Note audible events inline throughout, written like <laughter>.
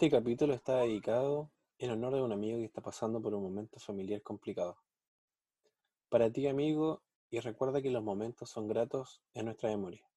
Este capítulo está dedicado en honor de un amigo que está pasando por un momento familiar complicado. Para ti, amigo, y recuerda que los momentos son gratos en nuestra memoria.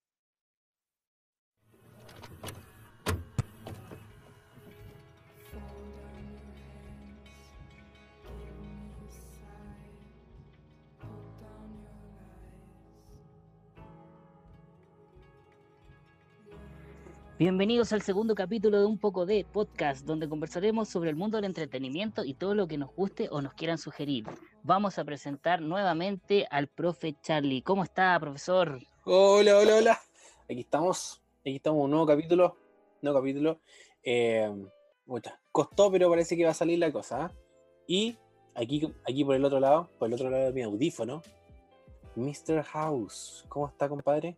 Bienvenidos al segundo capítulo de Un poco de podcast, donde conversaremos sobre el mundo del entretenimiento y todo lo que nos guste o nos quieran sugerir. Vamos a presentar nuevamente al profe Charlie. ¿Cómo está, profesor? Hola, hola, hola. Aquí estamos. Aquí estamos, un nuevo capítulo. Nuevo capítulo. Eh, costó, pero parece que va a salir la cosa. ¿ah? Y aquí, aquí por el otro lado, por el otro lado de mi audífono, Mr. House. ¿Cómo está, compadre?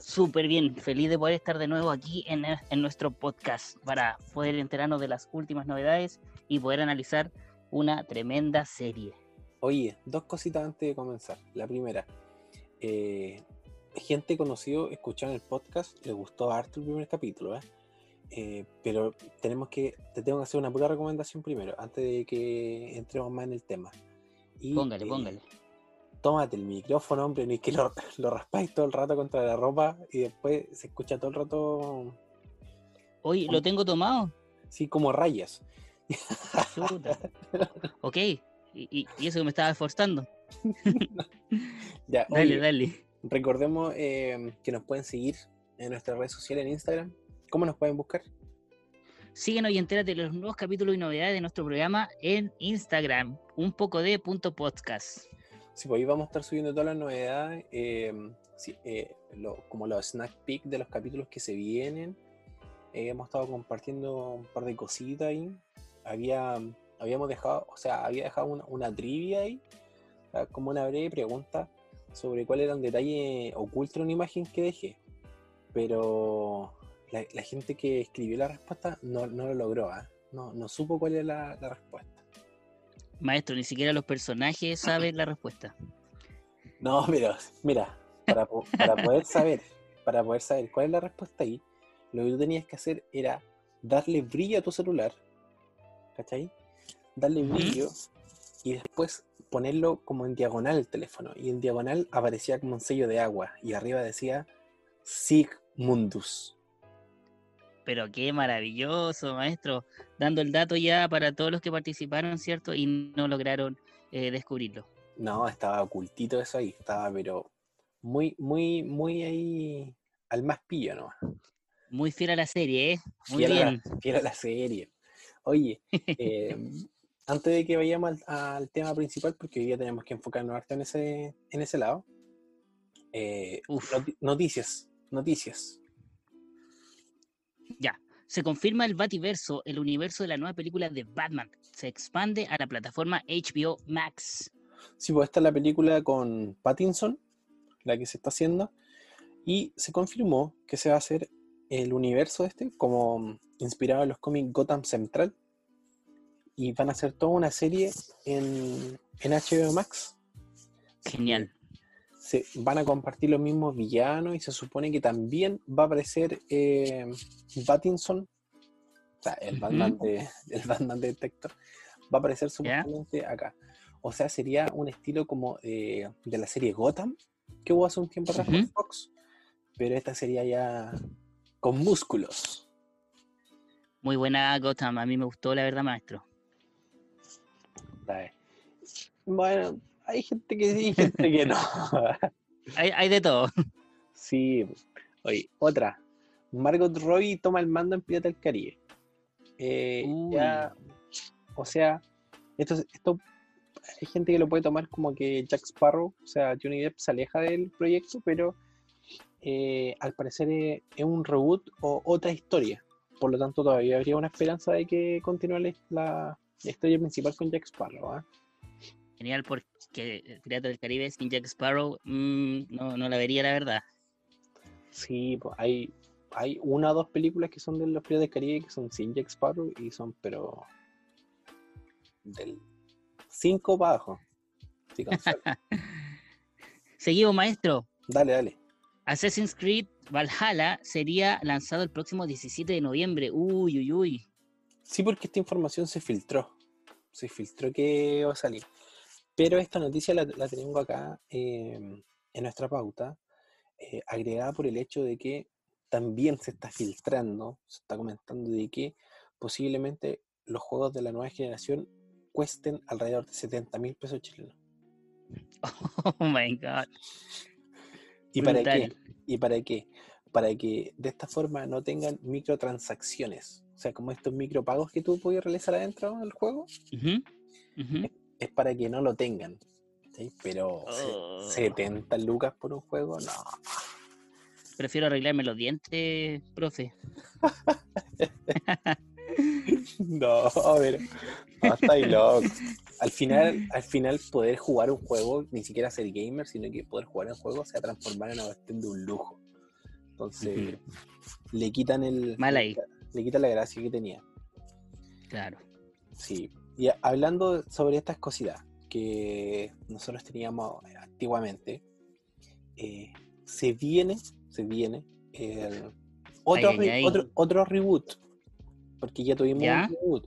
Súper bien, feliz de poder estar de nuevo aquí en, en, nuestro podcast para poder enterarnos de las últimas novedades y poder analizar una tremenda serie. Oye, dos cositas antes de comenzar. La primera, eh, gente conocido escucharon el podcast, le gustó harto el primer capítulo, ¿eh? ¿eh? pero tenemos que, te tengo que hacer una pura recomendación primero, antes de que entremos más en el tema. Y, póngale, eh, póngale tómate el micrófono, hombre, ni que lo, <laughs> lo raspáis todo el rato contra la ropa y después se escucha todo el rato. Oye, ¿lo tengo tomado? Sí, como rayas. <laughs> ok, y, eso que me estaba esforzando. <laughs> ya, dale, dale. Recordemos eh, que nos pueden seguir en nuestras redes sociales en Instagram. ¿Cómo nos pueden buscar? Síguenos y entérate de los nuevos capítulos y novedades de nuestro programa en Instagram, un poco de punto podcast. Sí, pues ahí vamos a estar subiendo todas las novedades, em, eh, como los snack peek de los capítulos que se vienen. Eh, hemos estado compartiendo un par de cositas ahí. Había, habíamos dejado, o sea, había dejado una, trivia ahí, como una breve pregunta sobre cuál era el detalle oculto en una imagen que dejé. Pero la, gente que escribió la respuesta no, lo logró, ¿ah? no, no supo cuál era la respuesta. Maestro, ni siquiera los personajes saben la respuesta. No, pero mira, para, poder saber, para poder saber cuál es la respuesta ahí, lo que tú tenías que hacer era darle brillo a tu celular, ¿cachai? Darle brillo y después ponerlo como en diagonal el teléfono. Y en diagonal aparecía como un sello de agua y arriba decía Sigmundus. Pero qué maravilloso, maestro. Dando el dato ya para todos los que participaron, ¿cierto? Y no lograron eh, descubrirlo. No, estaba ocultito eso ahí. Estaba, pero muy, muy, muy ahí al más pillo ¿no? Muy fiel a la serie, ¿eh? Muy fiel bien. A fiel a la serie. Oye, <laughs> eh, antes de que vayamos al, tema principal, porque hoy día tenemos que enfocarnos en ese, en ese lado. Eh, noticias, noticias. Ya. Se confirma el Bativerso, el universo de la nueva película de Batman. Se expande a la plataforma HBO Max. Sí, pues esta es la película con Pattinson, la que se está haciendo. Y se confirmó que se va a hacer el universo este, como inspirado en los cómics Gotham Central. Y van a hacer toda una serie en, en HBO Max. Genial se van a compartir los mismos villanos y se supone que también va a aparecer eh, Battinson, o sea, el Batman, de, <laughs> el Batman Detector, va a aparecer supuestamente acá. O sea, sería un estilo como de la serie Gotham, que hubo hace un tiempo atrás con Fox, pero esta sería ya con músculos. Muy buena Gotham, a mí me gustó la verdad, maestro. Bueno, hay gente que sí y gente que no. <laughs> hay, de todo. Sí. Oye, otra. Margot Robbie toma el mando en Pirata del Caribe. Eh, ya, o sea, esto, esto hay gente que lo puede tomar como que Jack Sparrow, o sea, Johnny Depp se aleja del proyecto, pero eh, al parecer es, un reboot o otra historia. Por lo tanto, todavía habría una esperanza de que continúe la, historia principal con Jack Sparrow. ¿ah? Genial, porque Pirata del Caribe sin Jack Sparrow mm, no, la vería, la verdad. Sí, pues hay, hay una o dos películas que son de los Piratas del Caribe que son sin Jack Sparrow y son, pero. del 5 para abajo. <laughs> Seguimos, maestro. Dale, dale. Assassin's Creed Valhalla sería lanzado el próximo 17 de noviembre. Uy, uy, uy. Sí, porque esta información se filtró. Se filtró que va a salir. Pero esta noticia la, la tengo acá em, en nuestra pauta, eh, agregada por el hecho de que también se está filtrando, se está comentando de que posiblemente los juegos de la nueva generación cuesten alrededor de 70 mil pesos chilenos. <laughs> Oh my god. ¿Y para qué? ¿Y para qué? Para que de esta forma no tengan microtransacciones. O sea, como estos micropagos que tú puedes realizar adentro del juego, ujú. Es para que no lo tengan. ¿sí? Pero Oh. 70 lucas por un juego, no. Prefiero arreglarme los dientes, profe. <laughs> No, pero no, está loco. Al final, al final poder jugar un juego, ni siquiera ser gamer, sino que poder jugar un juego se va a transformar en una cuestión de un lujo. Entonces, le quitan el. Mal ahí. Le quitan la gracia que tenía. Claro. Sí. Y hablando sobre estas cositas que nosotros teníamos antiguamente, eh, se viene, se viene el otro, Ay, ay, re- ay. otro, otro reboot, porque ya tuvimos ¿Ya? un reboot.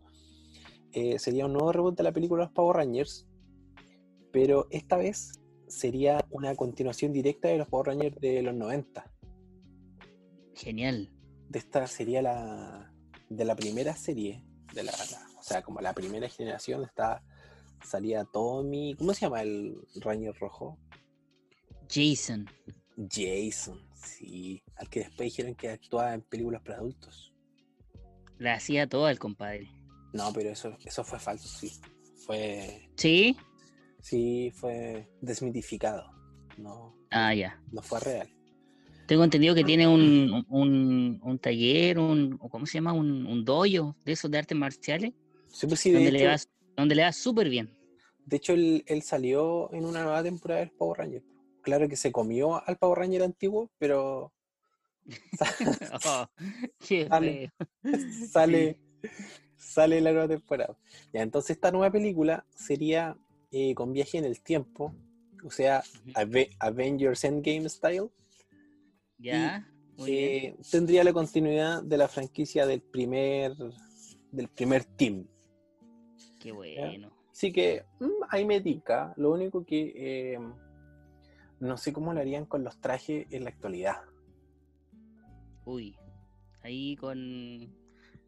Eh, sería un nuevo reboot de la película Los Power Rangers, pero esta vez sería una continuación directa de los Power Rangers de los 90. Genial. De esta sería la de la primera serie, de la, sea, como la primera generación, está salía Tommy, ¿cómo se llama el Ranger rojo? Jason. Jason, sí, al que después dijeron que actuaba en películas para adultos. La hacía toda el compadre. No, pero eso, eso fue falso, sí. Fue, ¿Sí? sí, fue desmitificado. No, Ah, ya. no fue real. Tengo entendido que tiene un, un, un taller, un, ¿cómo se llama? Un, un dojo de esos de artes marciales, Sí, pues sí, de donde, le va, donde le va súper bien. de hecho él, él salió en una nueva temporada del Power Ranger. Claro que se comió al Power Ranger antiguo, pero <laughs> Oh, qué <laughs> Sale. feo. <laughs> sale, sale la nueva temporada. Ya, entonces esta nueva película sería eh, con viaje en el tiempo, o sea, Ujú. Ave- Avengers Endgame style. Ya, muy bien. Tendría la continuidad de la franquicia del primer, del primer team. Qué bueno. Así que mm, ahí me tica. Lo único que eh, no sé cómo lo harían con los trajes en la actualidad. Uy, ahí con,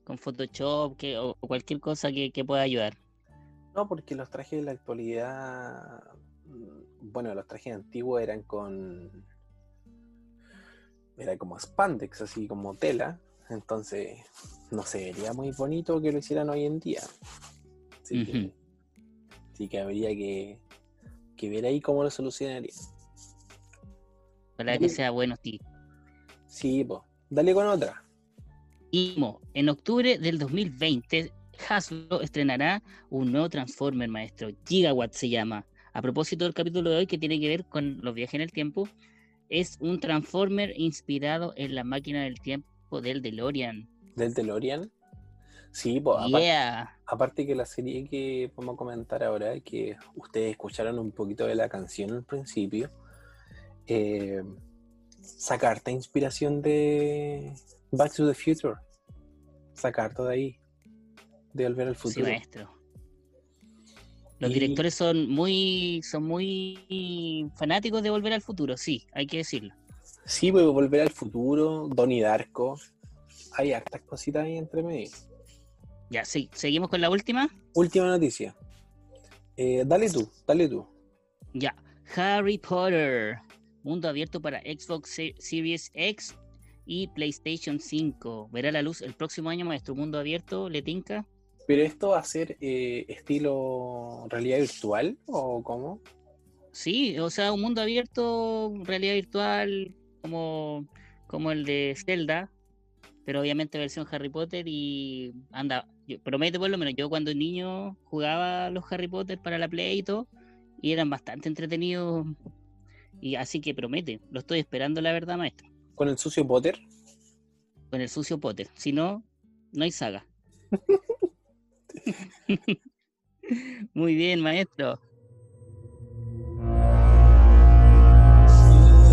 con Photoshop que, o, o cualquier cosa que, que pueda ayudar. No, porque los trajes de la actualidad, mm, bueno, los trajes antiguos eran con, era como spandex, así como tela, entonces no se vería muy bonito que lo hicieran hoy en día. Así que, así que habría que, que ver ahí cómo lo solucionaría. Para que sea bueno, sí. Sí, pues, dale con otra. Y mo, en octubre del 2020, Hasbro estrenará un nuevo Transformer, maestro. Gigawatt se llama. A propósito del capítulo de hoy que tiene que ver con los viajes en el tiempo, es un Transformer inspirado en la máquina del tiempo del DeLorean. Del DeLorean. Sí, pues, aparte, Yeah. aparte que la serie que vamos a comentar ahora, que ustedes escucharon un poquito de la canción al principio, eh, sacarte inspiración de Back to the Future. Sacarte de ahí, de volver al Sí, futuro. maestro. Los Y- directores son muy, son muy fanáticos de volver al futuro, sí, hay que decirlo. Sí, pues volver al futuro, Donnie Darko. Hay hartas cositas ahí entre medio. Ya, sí, seguimos con la última. Última noticia. Eh, dale tú, dale tú. Ya, Harry Potter, mundo abierto para Xbox Se- Series X y PlayStation 5. Verá la luz el próximo año, maestro. Mundo abierto, ¿le tinca? ¿Pero esto va a ser eh, estilo realidad virtual o cómo? Sí, o sea, un mundo abierto, realidad virtual, como, como el de Zelda, pero obviamente versión Harry Potter y anda, yo, promete por lo menos, yo cuando niño jugaba los Harry Potter para la Play y todo, y eran bastante entretenidos, y así que promete, lo estoy esperando la verdad, maestro, ¿Con el sucio Potter? con el sucio Potter, si no, no hay saga. <laughs> Muy bien, maestro.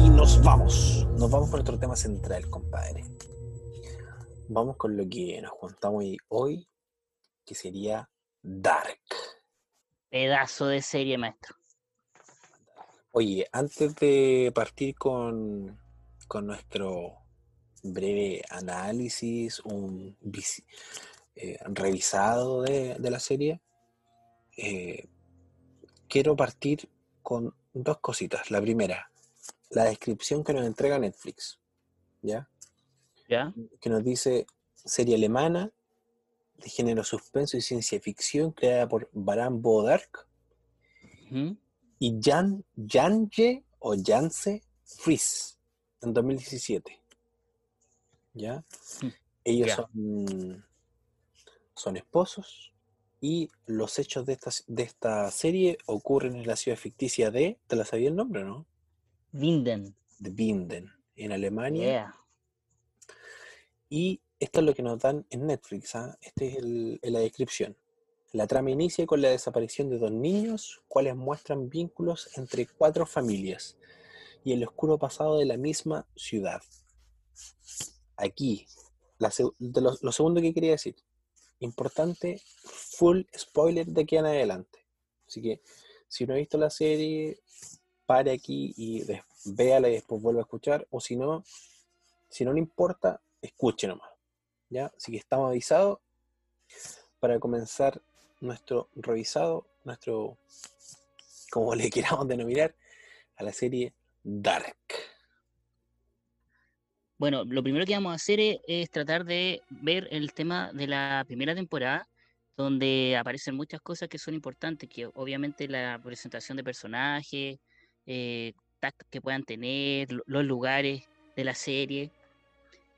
Y nos vamos. nos vamos con nuestro tema central, compadre. Vamos con lo que nos juntamos hoy, que sería Dark. Pedazo de serie, maestro. Oye, antes de partir con, nuestro breve análisis, un eh, revisado de, la serie, eh, quiero partir con dos cositas. La primera, la descripción que nos entrega Netflix, ¿ya? ¿Ya? Que nos dice serie alemana de género suspenso y ciencia ficción creada por Baran Bodark y Jan, Janje o Janse Fries en 2017. ¿Ya? Mm, Ellos son, son esposos y los hechos de esta, de esta serie ocurren en la ciudad ficticia de, ¿te la sabía el nombre, no? Winden. De Winden, en Alemania. Y esto es lo que nos dan en Netflix, ¿ah? este es la descripción. La trama inicia con la desaparición de dos niños, cuales muestran vínculos entre cuatro familias y el oscuro pasado de la misma ciudad. Aquí, lo, segundo que quería decir, importante, full spoiler de aquí en adelante. Así que si no ha visto la serie, pare aquí y véala y después vuelva a escuchar, o si no, si no le importa, escuche nomás. ¿Ya? Así que estamos avisados para comenzar nuestro revisado, nuestro, como le <laughs> queramos denominar, a la serie Dark. Bueno, lo primero que vamos a hacer es, tratar de ver el tema de la primera temporada, donde aparecen muchas cosas que son importantes, que obviamente la presentación de personajes, eh, que puedan tener, los lugares de la serie.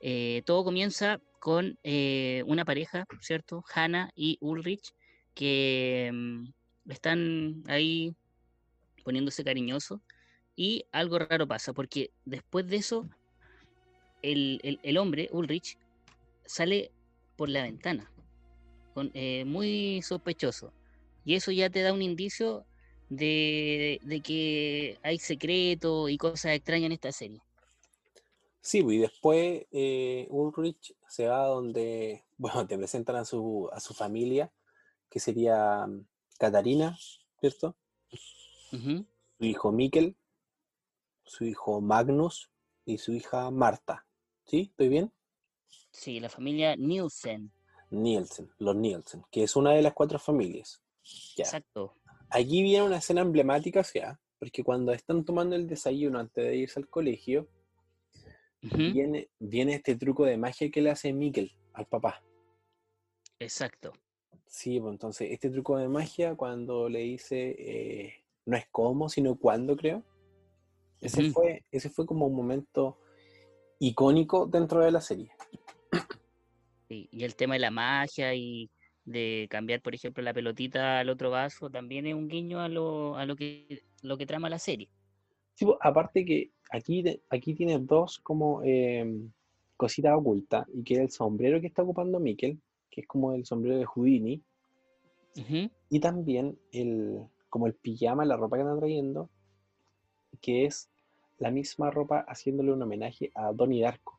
Eh, todo comienza con eh, una pareja, ¿cierto? Hannah y Ulrich, que mm, están ahí poniéndose cariñoso y algo raro pasa, porque después de eso el, hombre, Ulrich, sale por la ventana, eh, muy sospechoso. Y eso ya te da un indicio de, que hay secretos y cosas extrañas en esta serie. Sí, pues, y después eh, Ulrich se va donde, <laughs> bueno, te presentan a su, a su familia que sería Catarina, mm, ¿cierto? Su hijo Mikkel, su hijo Magnus y su hija Marta. ¿Sí? ¿Estoy bien? Sí, la familia Nielsen. Nielsen, los Nielsen, que es una de las cuatro familias. Exacto. Aquí viene una escena emblemática, o sea, porque cuando están tomando el desayuno antes de irse al colegio, viene, viene este truco de magia que le hace Mikkel al papá. Exacto. Sí, pues entonces este truco de magia cuando le dice eh, no es cómo, sino cuándo, creo. Ese, fue, ese fue como un momento icónico dentro de la serie. y el tema de la magia y de cambiar, por ejemplo, la pelotita al otro vaso, también es un guiño a lo, a lo, que, lo que trama la serie. Sí, pues, aparte que aquí, aquí tiene dos como em, cositas ocultas, y que es el sombrero que está ocupando Mikkel, que es como el sombrero de Houdini, y también el, como el pijama, la ropa que está trayendo, que es la misma ropa haciéndole un homenaje a Donnie Darko.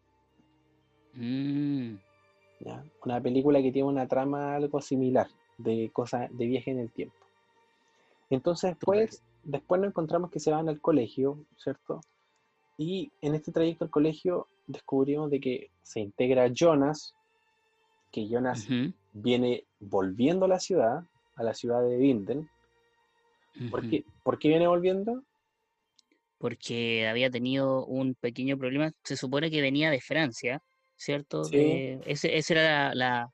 Mm. Una película que tiene una trama algo similar, de cosas de viaje en el tiempo. Entonces después, después nos encontramos que se van al colegio, ¿cierto? Y en este trayecto al colegio descubrimos de que se integra Jonas, que Jonas viene volviendo a la ciudad, a la ciudad de Winden. ¿Por, qué, ¿Por qué viene volviendo? Porque había tenido un pequeño problema. Se supone que venía de Francia, ¿cierto? esa era la,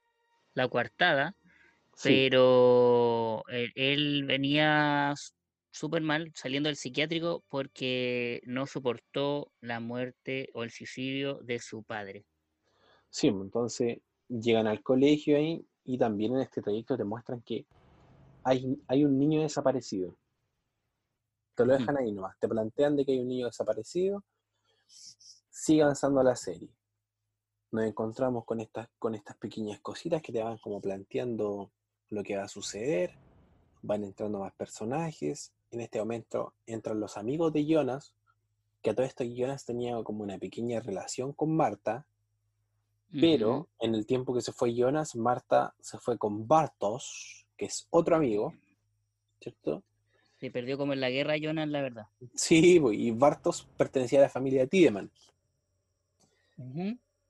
la, coartada, pero él, venía súper mal saliendo del psiquiátrico porque no soportó la muerte o el suicidio de su padre. Sí, entonces llegan al colegio ahí y también en este trayecto te muestran que hay, hay un niño desaparecido. Te lo dejan ahí nomás, te plantean de que hay un niño desaparecido, sigue avanzando la serie. Nos encontramos con estas, con estas pequeñas cositas que te van como planteando lo que va a suceder, van entrando más personajes, en este momento entran los amigos de Jonas, que a todo esto Jonas tenía como una pequeña relación con Marta, pero en el tiempo que se fue Jonas, Marta se fue con Bartos, que es otro amigo, ¿cierto? Se perdió como en la guerra Jonas, la verdad. Sí, pues, y Bartos pertenecía a la familia Tiedemann.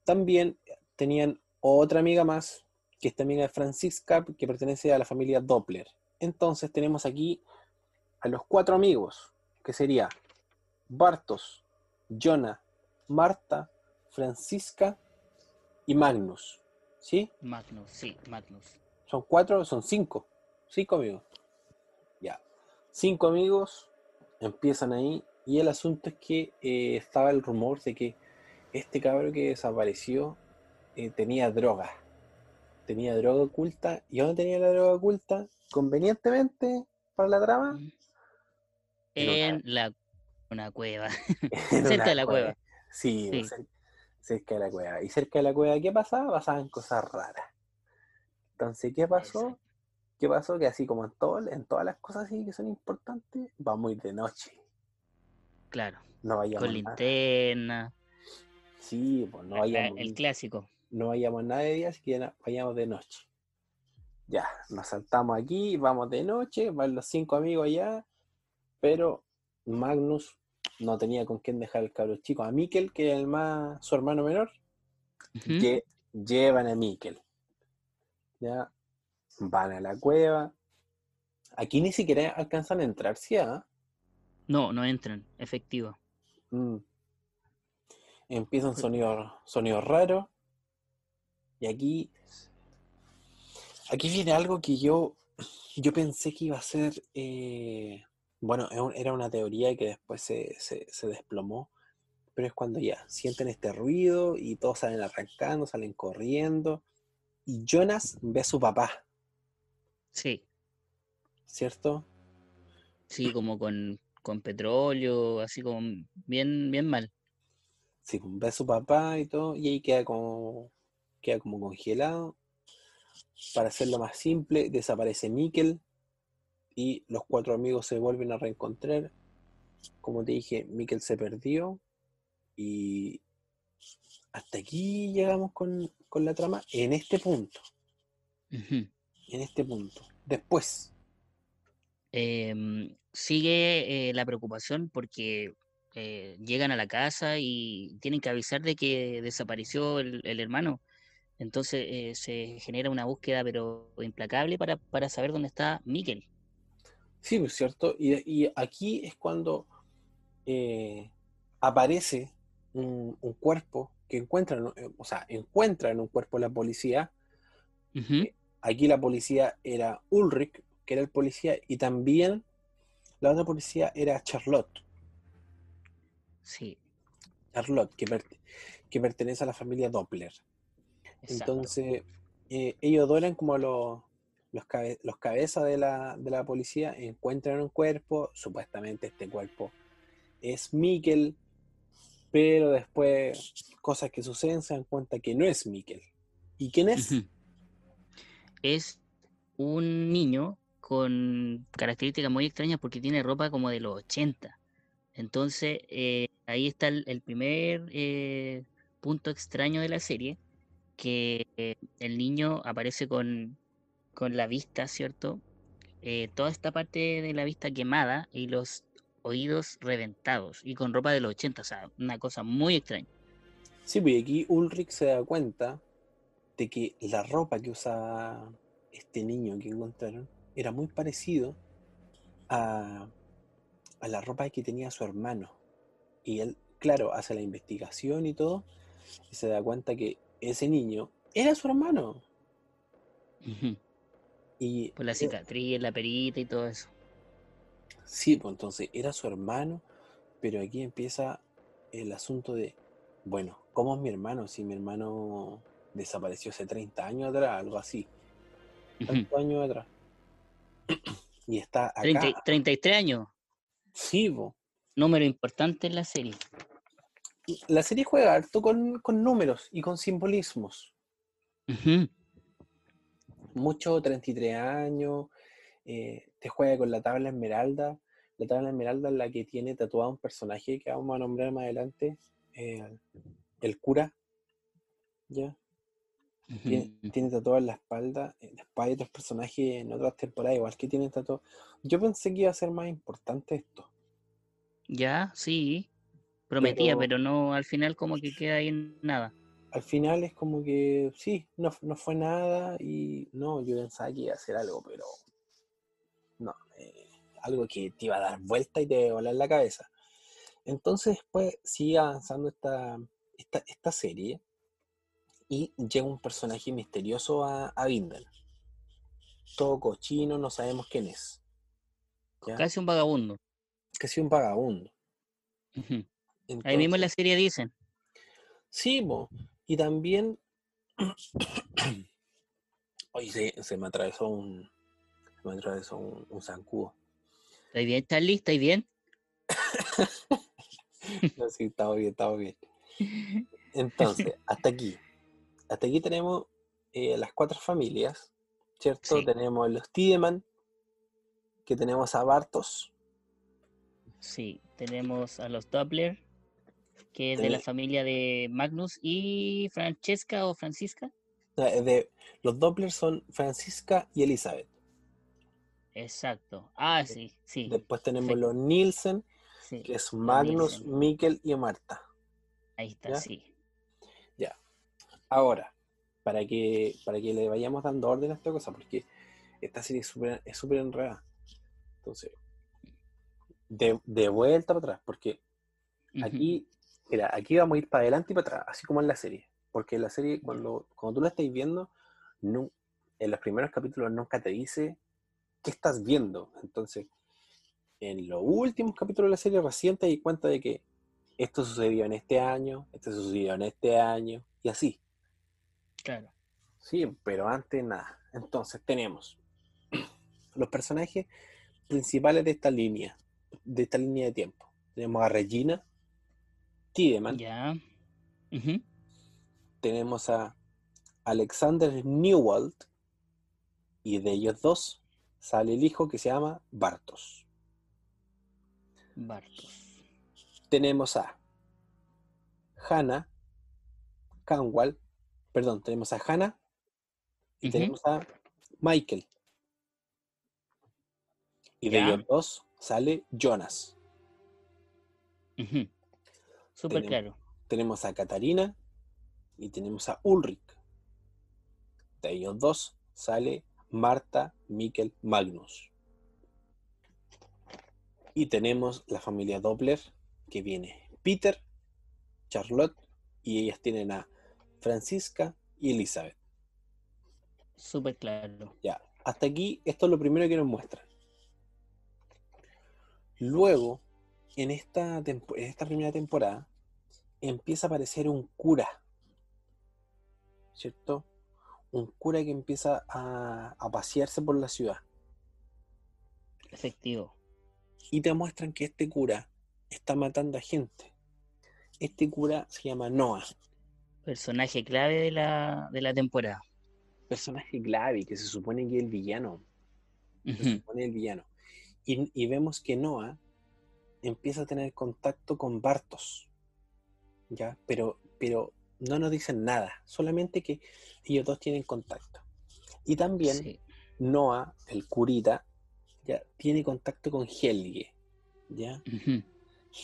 También tenían otra amiga más, que esta amiga es Francisca, que pertenece a la familia Doppler. Entonces tenemos aquí a los cuatro amigos, que sería Bartos, Jonah, Marta, Francisca y Magnus. ¿Sí? Magnus, sí, Magnus. Son cuatro, son cinco. Cinco amigos. Ya. Cinco amigos empiezan ahí. Y el asunto es que eh, estaba el rumor de que este cabro que desapareció eh, tenía droga. Tenía droga oculta. ¿Y dónde tenía la droga oculta? Convenientemente para la trama. En una- la una cueva. <laughs> <laughs> Cerca de la cueva. Sí, Sí. cer- cerca de la cueva. Y cerca de la cueva, ¿qué pasaba? Pasaban cosas raras. Entonces, ¿qué pasó? Exacto. ¿Qué pasó? Que así como en, todo, en todas las cosas así que son importantes, vamos a ir de noche. Claro. No vayamos Con linterna. Sí, pues no vayamos, el clásico. no vayamos nada de día, así que vayamos de noche. Ya, nos saltamos aquí, vamos de noche, van los cinco amigos allá, pero Magnus no tenía con quién dejar el cabro chico. A Mikkel, que es el más, su hermano menor, lle- llevan a Mikkel. Ya, van a la cueva. Aquí ni siquiera alcanzan a entrar, ¿sí? ah? No, no entran, efectivo. Mm. Empiezan sonidos sonidos raros. Y aquí. Aquí viene algo que yo. Yo pensé que iba a ser. eh, bueno, era una teoría que después se, se- se desplomó. Pero es cuando ya sienten este ruido y todos salen arrancando, salen corriendo. Y Jonas ve a su papá, Sí, ¿cierto? sí, como con, con petróleo, así como bien, bien mal. Sí, pues, ve a su papá y todo, y ahí queda como, queda como congelado. Para hacerlo más simple, desaparece Mikkel y los cuatro amigos se vuelven a reencontrar. Como te dije, Mikkel se perdió y hasta aquí llegamos con, con la trama en este punto, en este punto. Después, Em, sigue eh, la preocupación porque eh, llegan a la casa y tienen que avisar de que desapareció el, el hermano. Entonces eh, se genera una búsqueda pero implacable para, para saber dónde está Mikkel. Sí, pues cierto, y, y aquí es cuando eh, aparece un, un cuerpo que encuentran, eh, o sea, encuentran un cuerpo la policía Ujú. Aquí la policía era Ulrich, que era el policía, y también la otra policía era Charlotte. Sí, Charlotte, que, per- que pertenece a la familia Doppler. exacto. Entonces, eh, ellos dos eran como los, los, los cabezas de la, de la policía, encuentran un cuerpo, supuestamente este cuerpo es Mikkel, pero después, cosas que suceden, se dan cuenta que no es Mikkel. ¿Y quién es? Es un niño con características muy extrañas porque tiene ropa como de los 80. Entonces, eh, ahí está el, el primer eh, punto extraño de la serie, que eh, el niño aparece con, con la vista, ¿cierto? Eh, toda esta parte de la vista quemada y los oídos reventados y con ropa de los 80, o sea, una cosa muy extraña. Sí, pues aquí Ulrich se da cuenta de que la ropa que usaba este niño que encontraron era muy parecido a, a la ropa que tenía su hermano. Y él, claro, hace la investigación y todo, y se da cuenta que ese niño era su hermano. Y Por la eh, cicatriz, la perita y todo eso. Sí, pues entonces era su hermano, pero aquí empieza el asunto de, bueno, ¿cómo es mi hermano? Si mi hermano desapareció hace 30 años atrás, algo así, Ujú. tantos años atrás. <clears throat> Y está acá. 30 33 años, Sí, po. número importante en la serie. La serie juega harto con, con números y con simbolismos. Ujú. Mucho 33 años, eh, te juega con la tabla esmeralda. la tabla esmeralda es la que tiene tatuado un personaje que vamos a nombrar más adelante, eh, el cura, ¿ya? Tiene, tiene tatuado en la espalda. eh, Después hay otros personajes en otras temporadas, igual que tienen tatuado. Yo pensé que iba a ser más importante esto. Ya, sí. Prometía, Pero- pero no, al final como que queda ahí en nada. Al final es como que sí, no, no fue nada y no, yo pensaba que iba a hacer algo, pero no, eh, algo que te iba a dar vuelta y te iba a volar la cabeza. Entonces después sigue avanzando esta, esta, esta serie y llega un personaje misterioso a, a Vindel. Todo cochino, no sabemos quién es. ¿ya? Casi un vagabundo. Casi un vagabundo. Ahí mismo en la serie dicen. Sí, po, y también. <clears throat> Se, se me atravesó un. Se me atravesó un, un zancudo. ¿Estáis bien, Charlie? ¿Estáis bien? <laughs> No, sí, estamos bien, estamos bien. <laughs> Entonces, hasta aquí. Hasta aquí tenemos eh, las cuatro familias, ¿cierto? Sí. Tenemos los Tiedemann, que tenemos a Bartos, Sí, tenemos a los Doppler, que es de la familia de Magnus y Francesca o Francisca. eh, de, los Doppler son Francisca y Elizabeth. Exacto. Ah, sí, sí. Después tenemos perfecto. los Nielsen, sí, que es Magnus, Nielsen. Mikkel y Marta. Ahí está, ¿ya? sí. Ahora, para que, para que le vayamos dando orden a esta cosa, porque esta serie es súper es súper enredada. Entonces, de, de vuelta para atrás, porque aquí, mira, aquí vamos a ir para adelante y para atrás, así como en la serie. Porque en la serie, cuando, cuando tú la estás viendo, en los primeros capítulos nunca te dice qué estás viendo. Entonces, en los últimos capítulos de la serie recién te di cuenta de que esto sucedió en este año, esto sucedió en este año, y así. Claro. Sí, pero antes nada. Entonces tenemos <clears throat> los personajes principales de esta línea, de esta línea de tiempo. Tenemos a Regina, Tiedemann, Ya. Ujú. tenemos a Alexander Newald, y de ellos dos sale el hijo que se llama Bartos. Bartos. Tenemos a Hannah Canwall, perdón, tenemos a Hannah y tenemos a Michael. Y de ellos dos sale Jonas. Ujú. Súper Tenemos- claro. tenemos a Katarina y tenemos a Ulrich. De ellos dos sale Marta, Mikkel, Magnus. Y tenemos la familia Doppler, que viene Peter, Charlotte, y ellas tienen a Francisca y Elizabeth. Súper claro. Ya, hasta aquí esto es lo primero que nos muestran. Luego, en esta, en esta primera temporada, empieza a aparecer un cura, ¿cierto? Un cura que empieza a, a pasearse por la ciudad. Efectivo. Y te muestran que este cura está matando a gente. Este cura se llama Noah, Personaje clave de la, de la temporada. personaje clave que se supone que es el villano. se Ujú. supone el villano. Y, y vemos que Noah empieza a tener contacto con Bartos. ¿Ya? Pero, pero no nos dicen nada, solamente que ellos dos tienen contacto. Y también Sí. Noah, el curita, ya tiene contacto con Helge. ¿Ya?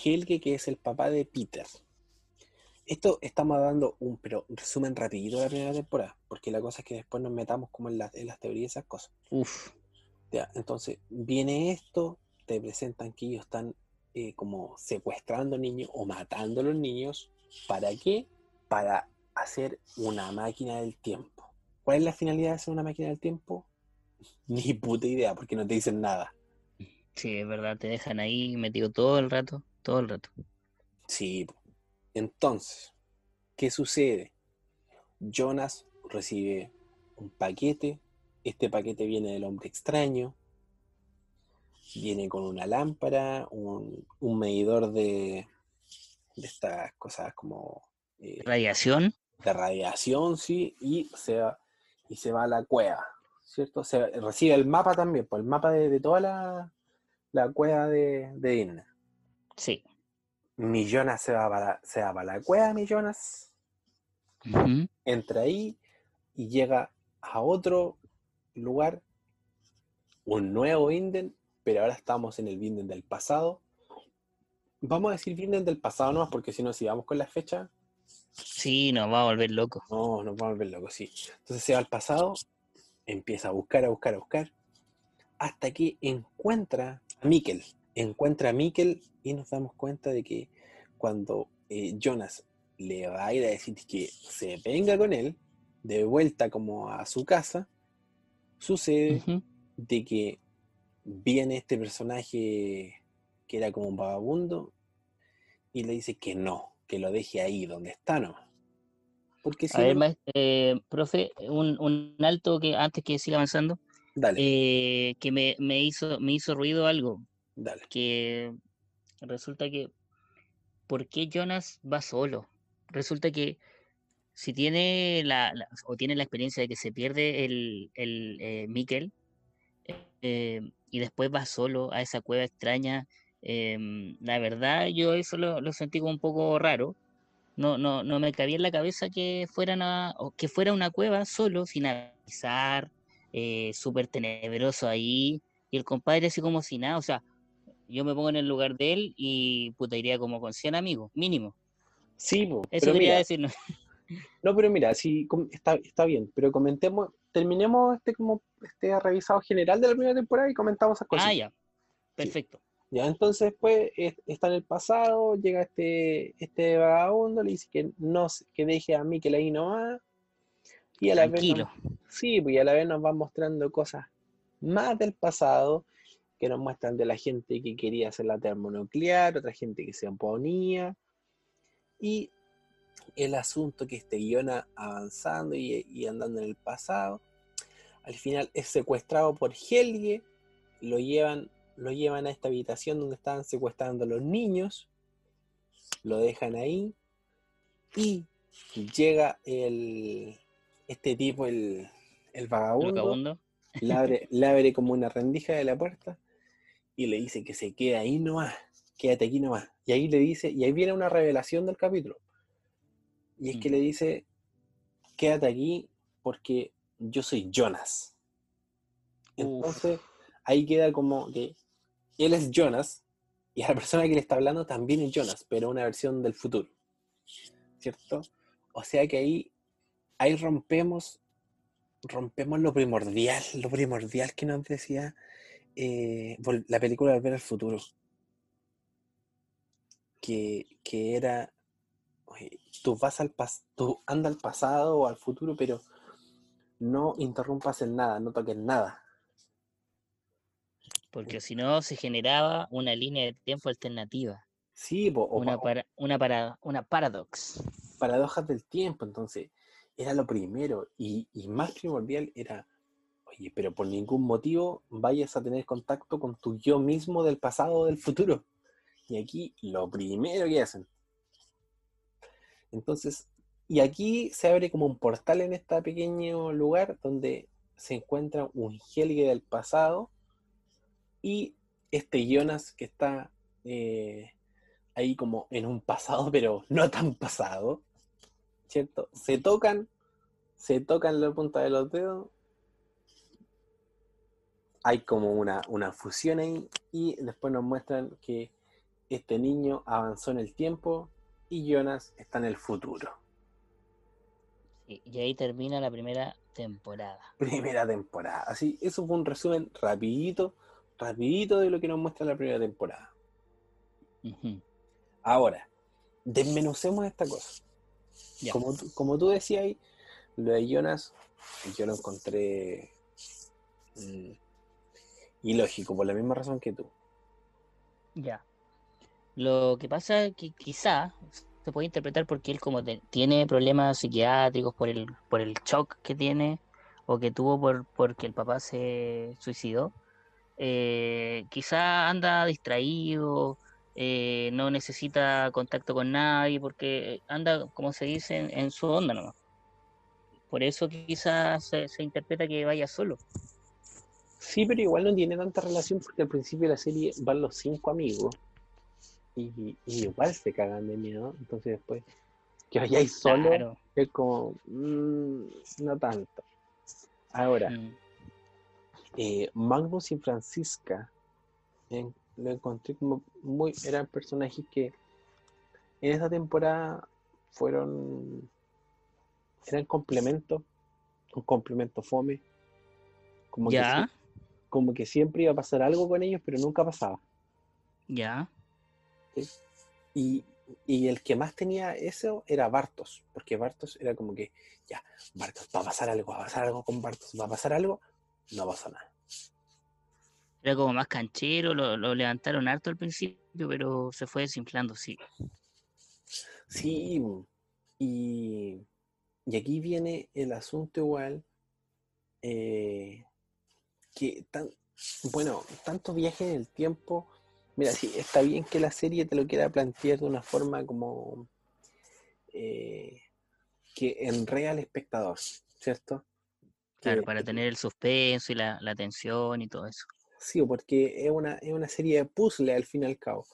Helge, que es el papá de Peter. Esto estamos dando un pero resumen rapidito de la primera temporada, porque la cosa es que después nos metamos como en, las- en las teorías y esas cosas. Uf. Ya, entonces viene esto, te presentan que ellos están eh, como secuestrando niños o matando a los niños. ¿Para qué? Para hacer una máquina del tiempo. ¿Cuál es la finalidad de hacer una máquina del tiempo? <laughs> Ni puta idea, porque no te dicen nada. Sí, es verdad, te dejan ahí metido todo el rato, todo el rato. Sí. Entonces, ¿qué sucede? Jonas recibe un paquete. Este paquete viene del hombre extraño. Viene con una lámpara, un, un medidor de, de estas cosas como eh, Radiación. de radiación, sí, y se va, y se va a la cueva, ¿cierto? Se, recibe el mapa también, pues el mapa de, de toda la la cueva de, de Disney. Sí. Mi Jonas se va para, se va para la cueva, mi Jonas. Ujú. Entra ahí y llega a otro lugar, un nuevo Vinden, pero ahora estamos en el Vinden del pasado. Vamos a decir Vinden del pasado nomás, porque si no, si vamos con la fecha, Sí, nos va a volver locos. no, nos vamos a ver locos, sí. Entonces se va al pasado, empieza a buscar, a buscar, a buscar, hasta que encuentra a Mikkel. Encuentra a Mikkel y nos damos cuenta de que cuando eh, Jonas le va a ir a decir que se venga con él, de vuelta como a su casa, sucede de que viene este personaje que era como un vagabundo y le dice que no, que lo deje ahí donde está nomás. Porque si A ver, no- maes- eh, profe, un, un alto que antes que siga avanzando, dale, eh, que me, me hizo, me hizo ruido algo, dale. que resulta que, ¿por qué Jonas va solo? Resulta que si tiene la, la- o tiene la experiencia de que se pierde el, el eh, Mikkel, eh, y después va solo a esa cueva extraña, em, la verdad yo eso lo, lo sentí como un poco raro. No, no, no me cabía en la cabeza que fueran a, que fuera una cueva solo, sin avisar, eh, súper tenebroso ahí, y el compadre así como si nada, o sea, yo me pongo en el lugar de él y puta iría como con 100 amigos, mínimo. Sí, po, Eso quería mira, decir, ¿no? <laughs> no, pero mira, sí, está, está bien, pero comentemos, terminemos este como este revisado general de la primera temporada y comentamos esas cosas. Ah, ya, perfecto. Ya, entonces, pues, es- está en el pasado, llega este, este vagabundo, le dice que no, que deje a Mikkel ahí nomás, y a la vez nos- Tranquilo. Sí, pues y a la vez nos van mostrando cosas más del pasado, que nos muestran de la gente que quería hacer la termonuclear, otra gente que se oponía, y el asunto que este Iona avanzando y, y andando en el pasado, al final es secuestrado por Helge, lo llevan, lo llevan a esta habitación donde estaban secuestrando a los niños, lo dejan ahí, y llega el, este tipo, el, el El vagabundo, <laughs> le abre, le abre como una rendija de la puerta y le dice que se quede ahí nomás, quédate aquí nomás. Y ahí le dice, y ahí viene una revelación del capítulo. Y es que Mm. le dice, quédate aquí porque yo soy Jonas. Entonces, ahí queda como que él es Jonas y a la persona que le está hablando también es Jonas, pero una versión del futuro. ¿Cierto? O sea que ahí, ahí rompemos, rompemos lo primordial, lo primordial que nos decía eh, la película Volver al Futuro. Que, que era, tú vas al pas tú anda al pasado o al futuro, pero no interrumpas en nada, no toques nada. Porque si no se generaba una línea de tiempo alternativa, Sí, o una, pa- para, una, para, una paradox. paradojas del tiempo, entonces era lo primero y, y más primordial era, oye, pero por ningún motivo vayas a tener contacto con tu yo mismo del pasado o del futuro. Y aquí lo primero que hacen. Entonces, y aquí se abre como un portal en este pequeño lugar donde se encuentra un Helge del pasado y este Jonas que está eh, ahí como en un pasado, pero no tan pasado, ¿cierto? Se tocan, se tocan la punta de los dedos, hay como una, una fusión ahí y después nos muestran que este niño avanzó en el tiempo y Jonas está en el futuro. Sí, y ahí termina la primera temporada. Primera temporada. Así, eso fue un resumen rapidito, rapidito de lo que nos muestra la primera temporada. Ahora, desmenucemos esta cosa. ya. Como, tú- como tú decías ahí, lo de Jonas, yo lo encontré mm, ilógico, por la misma razón que tú. Ya. Lo que pasa es que quizá se puede interpretar porque él como te- tiene problemas psiquiátricos por el, por el shock que tiene o que tuvo por porque el papá se suicidó. Eh, quizá anda distraído, eh, no necesita contacto con nadie porque anda, como se dice, en, en su onda nomás. Por eso quizás se, se interpreta que vaya solo. Sí, pero igual no tiene tanta relación porque al principio de la serie van los cinco amigos y, y igual se cagan de miedo. Entonces después que vayáis solo Claro. es como, mm, no tanto. Ahora, Mm. Eh, Magnus y Francisca lo encontré como muy, eran personajes que en esta temporada fueron, eran complementos, un complemento fome, como que, Ya, como que siempre iba a pasar algo con ellos, pero nunca pasaba. ya. Y, y el que más tenía eso era Bartos, porque Bartos era como que, ya, Bartos, va a pasar algo, va a pasar algo con Bartos, va a pasar algo, no pasa nada. Era como más canchero, lo, lo levantaron harto al principio, pero se fue desinflando, sí. Sí, y, y aquí viene el asunto igual, eh, que tan, bueno, tanto viaje en el tiempo, mira, sí, está bien que la serie te lo quiera plantear de una forma como eh, que enrea al espectador, ¿cierto? Claro, Que- para tener el suspenso y la, la tensión y todo eso. Sí, porque es una, es una serie de puzzle al fin y al cabo.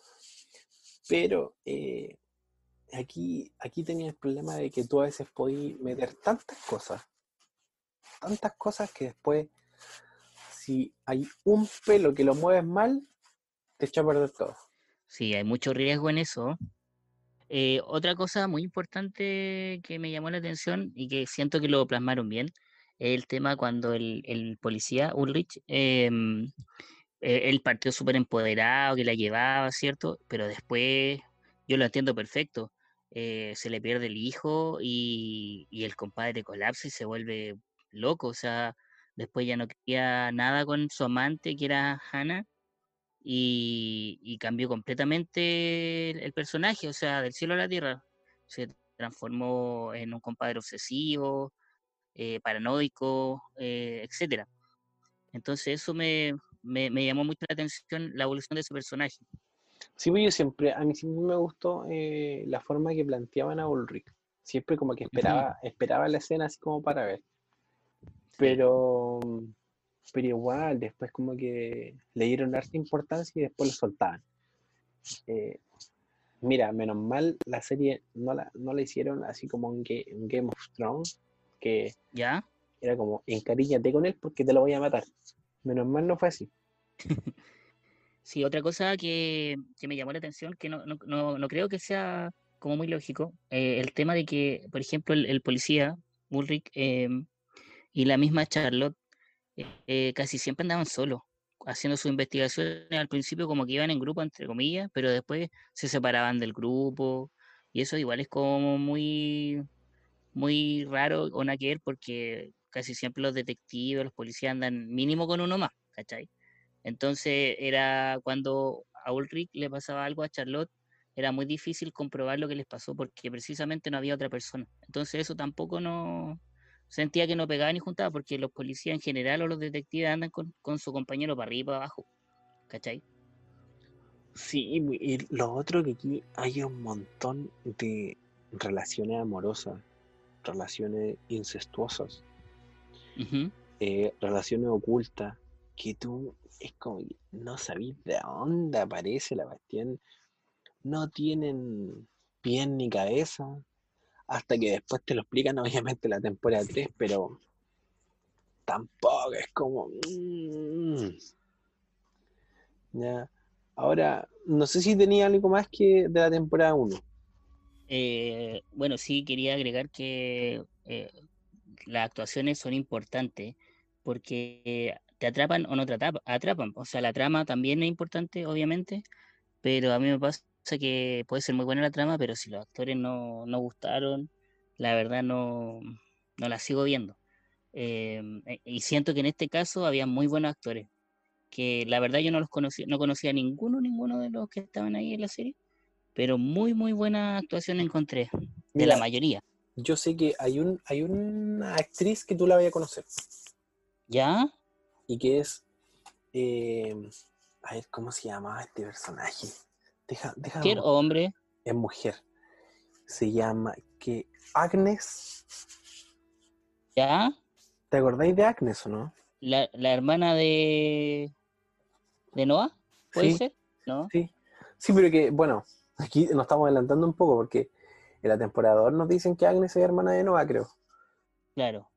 Pero eh, aquí, aquí tenía el problema de que tú a veces podías meter tantas cosas, tantas cosas que después, si hay un pelo que lo mueves mal, te echa a perder todo. Sí, hay mucho riesgo en eso. Eh, otra cosa muy importante que me llamó la atención y que siento que lo plasmaron bien, el tema cuando el, el policía Ulrich, eh, él partió súper empoderado, que la llevaba, ¿cierto? Pero después, yo lo entiendo perfecto, eh, se le pierde el hijo y, y el compadre colapsa y se vuelve loco, o sea, después ya no quería nada con su amante, que era Hannah y, y cambió completamente el, el personaje, o sea, del cielo a la tierra. Se transformó en un compadre obsesivo, eh, paranoico, eh, etcétera. Entonces eso me, me, me llamó mucho la atención, la evolución de ese personaje. Sí, pues yo siempre, a mí siempre me gustó eh, la forma que planteaban a Ulrich. Siempre como que esperaba, esperaba la escena así como para ver. Pero, pero igual, después como que le dieron harta importancia y después lo soltaban. Eh, mira, menos mal la serie no la, no la hicieron así como en Game of Thrones, ¿Ya? era como encariñate con él porque te lo voy a matar. Menos mal no fue así. <laughs> Sí, otra cosa que, que me llamó la atención, que no, no, no, no creo que sea como muy lógico, eh, el tema de que, por ejemplo, el, el policía, Ulrich, em, y la misma Charlotte, eh, eh, casi siempre andaban solos, haciendo sus investigaciones al principio como que iban en grupo, entre comillas, pero después se separaban del grupo, y eso igual es como muy, muy raro o nada porque casi siempre los detectives, los policías andan mínimo con uno más, ¿cachai? Entonces era cuando a Ulrich le pasaba algo a Charlotte, era muy difícil comprobar lo que les pasó porque precisamente no había otra persona. Entonces eso tampoco no sentía que no pegaba ni juntaba porque los policías en general o los detectives andan con, con su compañero para arriba y para abajo. ¿Cachai? Sí, y lo otro que aquí hay un montón de relaciones amorosas, relaciones incestuosas, eh, relaciones ocultas, que tú es como que no sabís de dónde aparece la cuestión, no tienen pie ni cabeza, hasta que después te lo explican <laughs> obviamente la temporada 3, pero tampoco es como... mm. Ya. Ahora, no sé si tenía algo más que de la temporada 1. Eh, bueno, sí quería agregar que eh, las actuaciones son importantes porque te atrapan o no te atrapa- atrapan. O sea, la trama también es importante, obviamente, pero a mí me pasa que puede ser muy buena la trama, pero si los actores no, no gustaron, la verdad no, no la sigo viendo. Eh, e- y siento que en este caso había muy buenos actores, que la verdad yo no los conocía, no conocía a ninguno, ninguno de los que estaban ahí en la serie, pero muy, muy buena actuación encontré, de la mayoría. yo sé que hay, un, hay una actriz que tú la vayas a conocer ¿Ya? y que es... eh, a ver, ¿cómo se llamaba este personaje? Deja, deja ¿Qué hombre? es mujer. Se llama que Agnes. ¿Ya? ¿Te acordáis de Agnes o no? la, la hermana de. de Noah, ¿puede Sí. ser? ¿No? Sí. Sí, pero que, bueno, aquí nos estamos adelantando un poco porque en la temporada 2 nos dicen que Agnes es hermana de Noah, creo. Claro.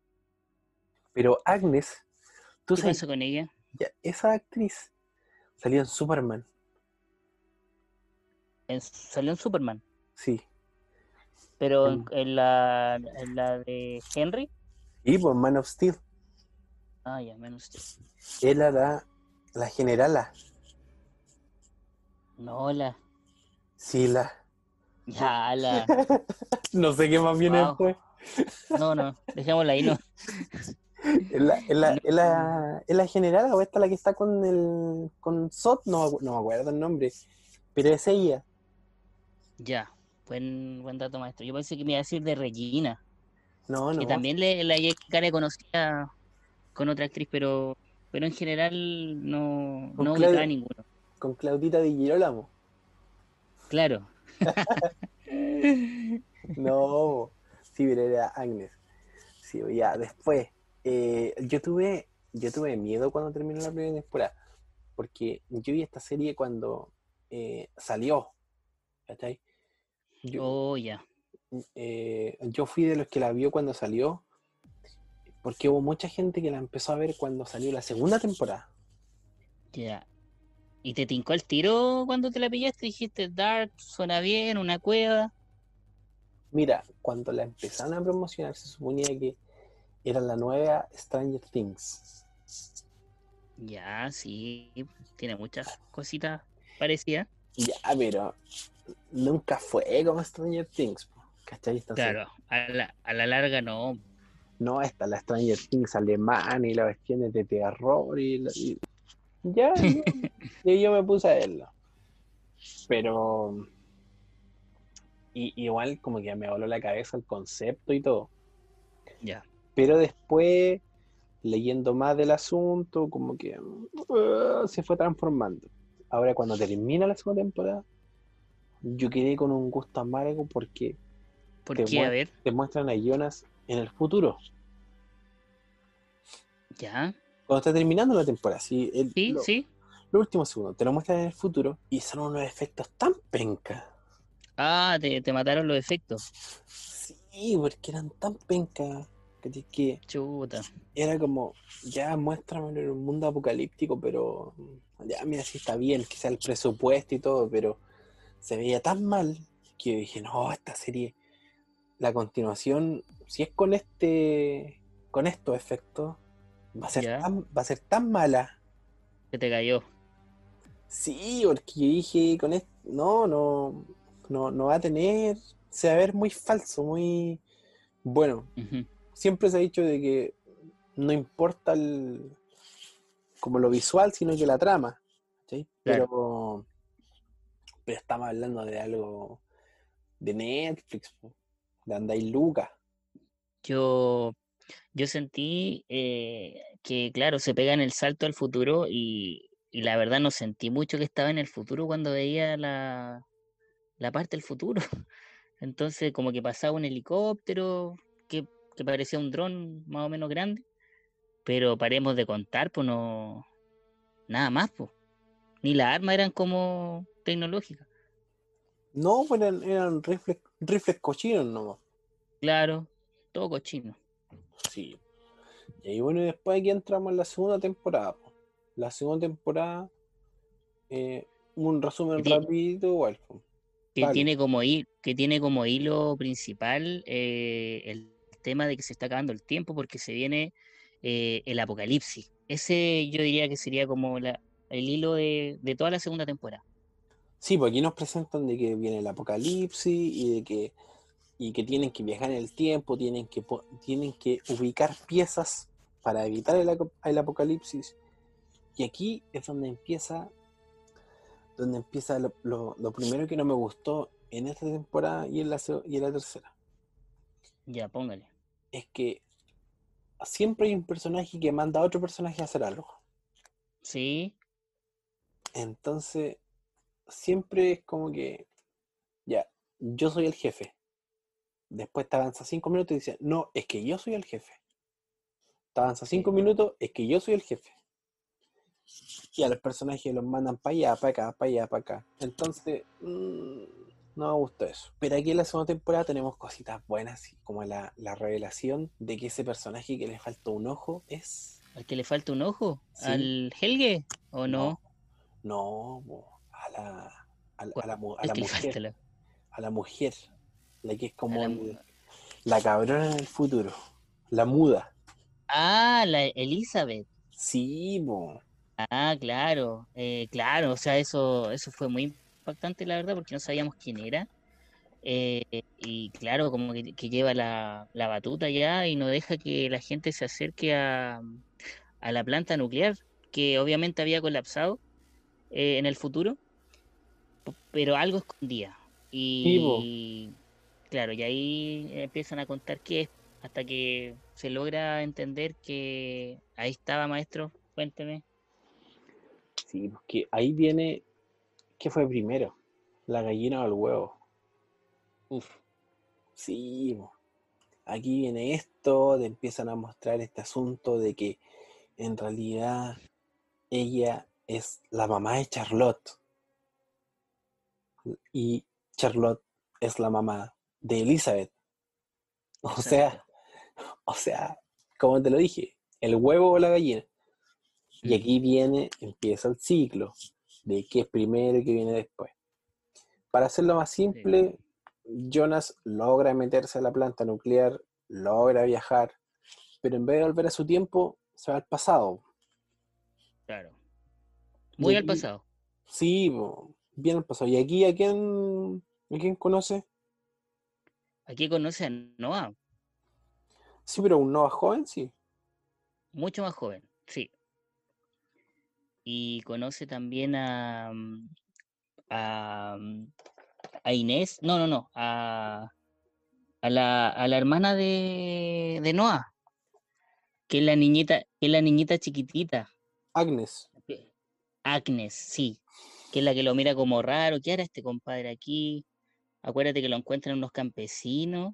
Pero Agnes, tú ¿Qué sabes, pasó con ella? ya, esa actriz salió en Superman. En- salió en Superman. Sí. Pero en, en la, en la de Henry. Y por Man of Steel. Ah, ya, menos. yo. Él era la generala. No, la. Sí, la. Ya, la. <laughs> No sé qué más viene Wow. después. No, no, dejémosla ahí, no. ¿Es la, es la, es la, es la generala o esta la que está con el con Sot? No, no me acuerdo el nombre. Pero es ella. Ya, buen, buen dato maestro. Yo pensé que me iba a decir de Regina, No, no. que también le, la cara conocía con otra actriz, pero, pero en general no, Con no ubicaba ninguno. Con Claudita Di Girolamo. Claro. <laughs> No, sí, era Agnes. Sí, ya, después, eh, yo tuve, yo tuve miedo cuando terminó la primera temporada, porque yo vi esta serie cuando eh, salió, ¿cachai? Yo, Oh, ya. eh, yo fui de los que la vio cuando salió, porque hubo mucha gente que la empezó a ver cuando salió la segunda temporada. Ya. ¿Y te tincó el tiro cuando te la pillaste? Dijiste, Dark, suena bien, una cueva. Mira, cuando la empezaron a promocionar se suponía que era la nueva Stranger Things. Ya, sí, tiene muchas cositas parecidas. Ya, pero nunca fue como Stranger Things, ¿cachai? Serie. Claro, a la, a la larga no. No, esta la Stranger Things alemana y la cuestiones de terror y, la- y- ya, <laughs> yo, y yo me puse a verla. Pero y, igual como que me voló la cabeza el concepto y todo. Ya. Pero después, leyendo más del asunto, como que uh, se fue transformando. Ahora cuando termina la segunda temporada, yo quedé con un gusto amargo porque ¿Por Te qué? A ver, te muestran a Jonas en el futuro. ya. Cuando está terminando la temporada, sí, el- Sí, lo- sí. los últimos segundos, te lo muestran en el futuro y son unos efectos tan pencas. Ah, te, te mataron los efectos. Sí, porque eran tan pencas que, que Chuta. era como, ya muéstramelo en un mundo apocalíptico, pero ya mira si está bien, quizá el presupuesto y todo, pero se veía tan mal que yo dije, no, esta serie, la continuación, si es con este, con estos efectos, va a ser Ya. tan, va a ser tan mala. Que te cayó. Sí, porque yo dije, con esto, no, no, no, no va a tener, se va a ver muy falso, muy, bueno, siempre se ha dicho de que no importa el, como lo visual, sino que la trama, ¿sí? Claro. Pero, pero estamos hablando de algo de Netflix, de Andai Luca. Yo, yo sentí eh, que, claro, se pega en el salto al futuro y, y la verdad no sentí mucho que estaba en el futuro cuando veía la, la parte del futuro. <laughs> Entonces, como que pasaba un helicóptero que, que parecía un dron más o menos grande, pero paremos de contar, pues no, nada más, pues. Ni las armas eran como tecnológicas. No, pues eran, eran rifles, rifles cochinos nomás. Claro, todo cochino. Sí. Y ahí bueno, después aquí entramos en la segunda temporada. po. La segunda temporada, eh, un resumen tiene- rapidito igual. po. que Dale. tiene como hilo, que tiene como hilo principal eh, el tema de que se está acabando el tiempo porque se viene eh, el apocalipsis. Ese yo diría que sería como la- el hilo de, de toda la segunda temporada. Sí, pues aquí nos presentan de que viene el apocalipsis y de que, y que tienen que viajar en el tiempo, tienen que, tienen que ubicar piezas para evitar el, el apocalipsis. Y aquí es donde empieza, donde empieza lo, lo- lo primero que no me gustó en esta temporada y en la, y en la tercera. Ya, póngale. Es que siempre hay un personaje que manda a otro personaje a hacer algo. Sí, Entonces, siempre es como que, ya, yo soy el jefe. Después te avanza cinco minutos y dice, no, es que yo soy el jefe. Te avanza cinco minutos, es que yo soy el jefe. Y a los personajes los mandan para allá, para acá, para allá, para acá. Entonces, mm, no me gusta eso. Pero aquí en la segunda temporada tenemos cositas buenas, como la, la revelación de que ese personaje que le falta un ojo es. ¿Al que le falta un ojo? Sí. ¿Al Helge? ¿O no? No, a la, a la, a la a la mujer. A la mujer. La que es como la el- mu- la cabrona en el futuro. La muda. Ah, la Elizabeth. Sí, bo. Ah, claro, eh, claro, o sea, eso, eso fue muy impactante, la verdad, porque no sabíamos quién era. Eh, y claro, como que, que lleva la, la batuta ya y no deja que la gente se acerque a, a la planta nuclear, que obviamente había colapsado eh, en el futuro, pero algo escondía. Y claro, y ahí empiezan a contar qué es, hasta que se logra entender que ahí estaba, maestro, cuénteme. Sí, porque ahí viene. ¿Qué fue primero? ¿La gallina o el huevo? Uf. Sí, aquí viene esto, te empiezan a mostrar este asunto de que en realidad ella es la mamá de Charlotte y Charlotte es la mamá de Elizabeth. <laughs> O sea, o sea, como te lo dije, el huevo o la gallina. Y aquí viene, empieza el ciclo de qué es primero y qué viene después. Para hacerlo más simple, Jonas logra meterse a la planta nuclear, logra viajar, pero en vez de volver a su tiempo, se va al pasado. Claro. Y Muy al pasado. Sí, bien al pasado. ¿Y aquí a quién, a quién conoce? Aquí conoce a Noah, Sí, pero un Nova joven, sí. mucho más joven, sí. Y conoce también a, mm, a, mm, a Inés, no, no, no, a, a la, a la hermana de, de Noah, que es la niñita, que es la niñita chiquitita, Agnes. Agnes, sí, que es la que lo mira como raro, ¿qué hará este compadre aquí? Acuérdate que lo encuentran unos campesinos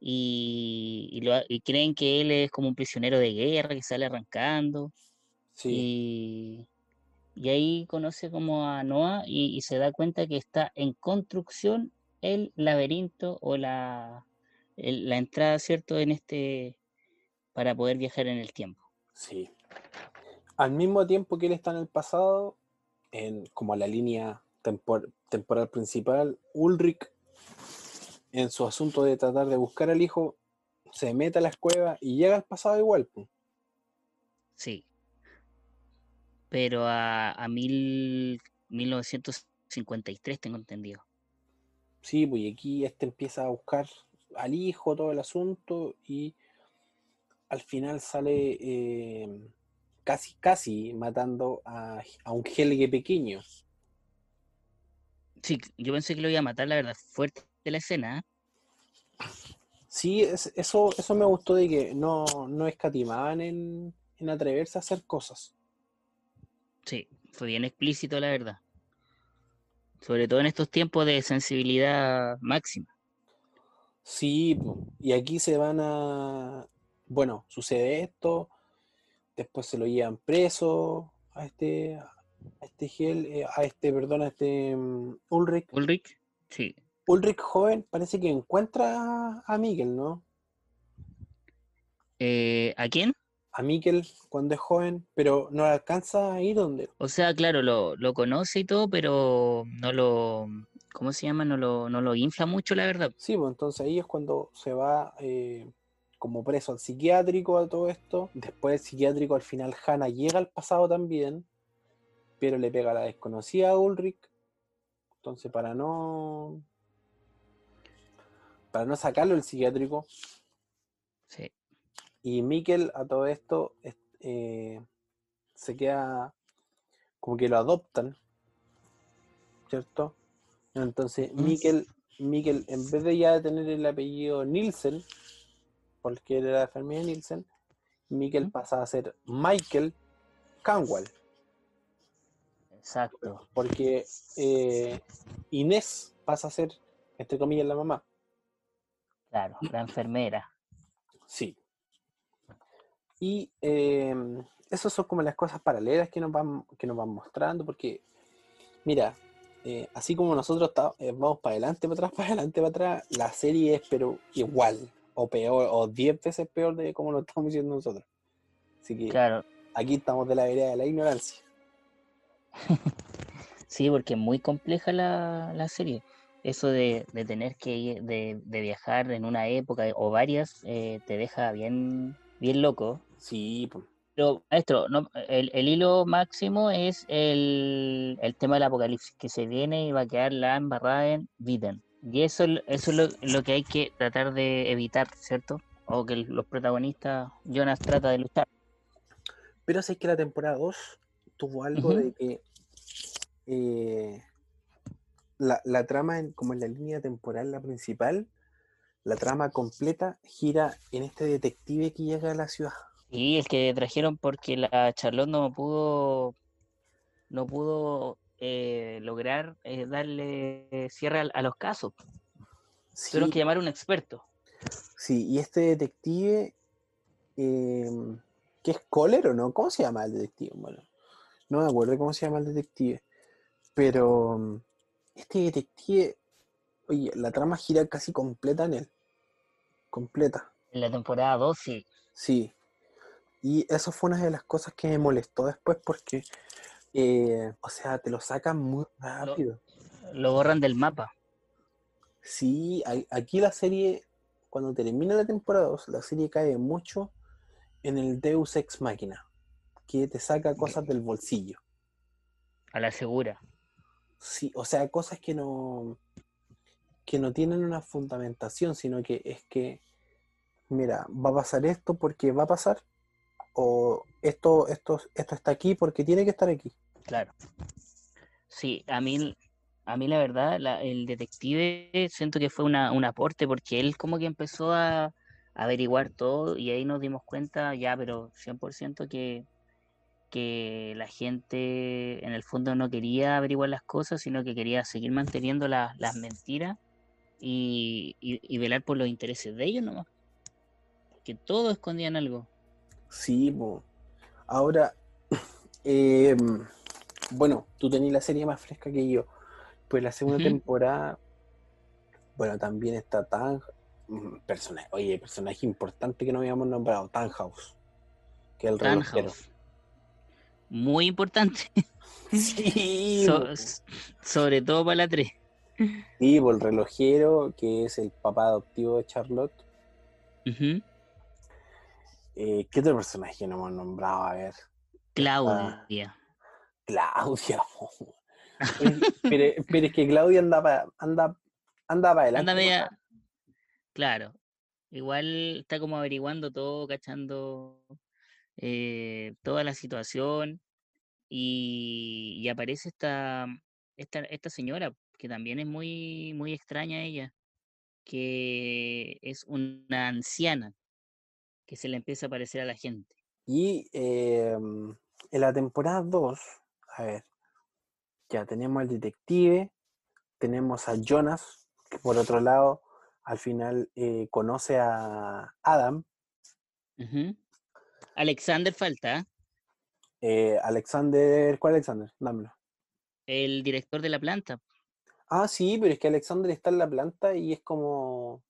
y, y lo ha- y creen que él es como un prisionero de guerra que sale arrancando. Sí, Y, y ahí conoce como a Noah y, y se da cuenta que está en construcción el laberinto o la, el- la entrada, ¿cierto?, en este, para poder viajar en el tiempo. sí. Al mismo tiempo que él está en el pasado, en como la línea tempor- temporal principal, Ulrich, en su asunto de tratar de buscar al hijo, se mete a las cuevas y llega al pasado igual. po. Sí. Pero a, a mil, 1953 tengo entendido. Sí, pues y aquí este empieza a buscar al hijo, todo el asunto, y al final sale eh, casi, casi matando a, a un Helge pequeño. Sí, yo pensé que lo iba a matar, la verdad, fuerte la escena, ¿eh? Sí, es- eso, eso me gustó de que no, no escatimaban en, en atreverse a hacer cosas. Sí, fue bien explícito, la verdad. Sobre todo en estos tiempos de sensibilidad máxima. Sí, y aquí se van a. Bueno, sucede esto, después se lo llevan preso a este, a este Hel, eh, a este, perdón, a este mm, Ulrich. Ulrich, sí. Ulrich joven parece que encuentra a Mikkel, ¿no? Eh, ¿a quién? A Mikkel cuando es joven, pero no alcanza a ir donde. O sea, claro, lo, lo conoce y todo, pero no lo, ¿cómo se llama? No lo, no lo infla mucho, la verdad. Sí, pues entonces ahí es cuando se va eh, como preso al psiquiátrico a todo esto. Después del psiquiátrico al final Hannah llega al pasado también, pero le pega a la desconocida a Ulrich. Entonces para no para no sacarlo del psiquiátrico Sí. y Mikkel a todo esto es- eh, se queda como que lo adoptan, ¿cierto? Entonces Mm. Mikkel, Mikkel, en vez de ya tener el apellido Nielsen, porque era la familia Nielsen, Mikkel pasa a ser Michael Canwall, Exacto. porque eh, Inés pasa a ser, entre comillas, la mamá. Claro, la enfermera. Sí. Y eh, esas son como las cosas paralelas que nos van, que nos van mostrando, porque, mira, eh, así como nosotros eh, vamos para adelante, para atrás, <laughs> para adelante, para atrás, la serie es pero igual, o peor, o 10 veces peor de como lo estamos diciendo nosotros. Así que Claro, aquí estamos de la vereda de la ignorancia. <laughs> sí, porque es muy compleja la, la serie. Eso de, de tener que ir- de, de viajar en una época o varias eh, te deja bien, bien loco. Sí. Pero, maestro, no, el, el hilo máximo es el, el tema del apocalipsis, que se viene y va a quedar la embarrada en Viden. Y eso, es lo- eso es lo, lo que hay que tratar de evitar, ¿cierto? O que los protagonistas, Jonas trata de luchar. Pero sé que la temporada 2 tuvo algo de que eh, la, la trama, en- como en la línea temporal, la principal, la trama completa gira en este detective que llega a la ciudad. Y el que trajeron porque la Charlotte no pudo, no pudo eh, lograr eh, darle cierre a, los casos. Tuvieron que llamar a un experto. sí, y este detective, em, ¿qué es Kohler o no? ¿Cómo se llama el detective? Bueno, no me acuerdo cómo se llama el detective, pero mm, este detective, oye, la trama gira casi completa en él, completa. En la temporada 2, sí. Sí, y eso fue una de las cosas que me molestó después porque, eh, o sea, te lo sacan muy rápido. Lo borran del mapa. Sí, aquí la serie, cuando termina la temporada 2, la serie cae mucho en el Deus Ex Machina, que te saca cosas del bolsillo. A la segura. Sí, o sea, cosas que no, que no tienen una fundamentación, sino que es que, mira, va a pasar esto porque va a pasar, o esto, esto, esto está aquí porque tiene que estar aquí. Claro. Sí, a mí, a mí la verdad, la- el detective siento que fue una, un aporte porque él como que empezó a, a averiguar todo y ahí nos dimos cuenta ya, pero 100% que, que la gente en el fondo no quería averiguar las cosas, sino que quería seguir manteniendo la- las mentiras y, y- y velar por los intereses de ellos nomás. Que todos escondían algo. Sí, po. Ahora, <laughs> em, bueno, tú tenías la serie más fresca que yo. Pues la segunda temporada, bueno, también está Tan, mm, personaje, oye, personaje importante que no habíamos nombrado, Tannhaus, que es el relojero. Muy importante. <laughs> Sí, So- sobre todo para la 3. Sí, po, el relojero, que es el papá adoptivo de Charlotte. Eh, ¿qué otro personaje no hemos nombrado? A ver, Claudia. Claudia. <laughs> po. Pero, pero- es que Claudia anda para anda, anda pa adelante. Anda po. media. Claro. Igual está como averiguando todo, cachando eh, toda la situación. Y, y aparece esta, esta, esta señora, que también es muy, muy extraña ella, que es una anciana que se le empieza a aparecer a la gente. Y eh, en la temporada 2, a ver, ya tenemos al detective, tenemos a Jonas, que por otro lado, al final eh, conoce a Adam. Alexander falta, eh, Alexander, ¿cuál Alexander? Dámelo. el director de la planta. Ah, sí, pero es que Alexander está en la planta y es como...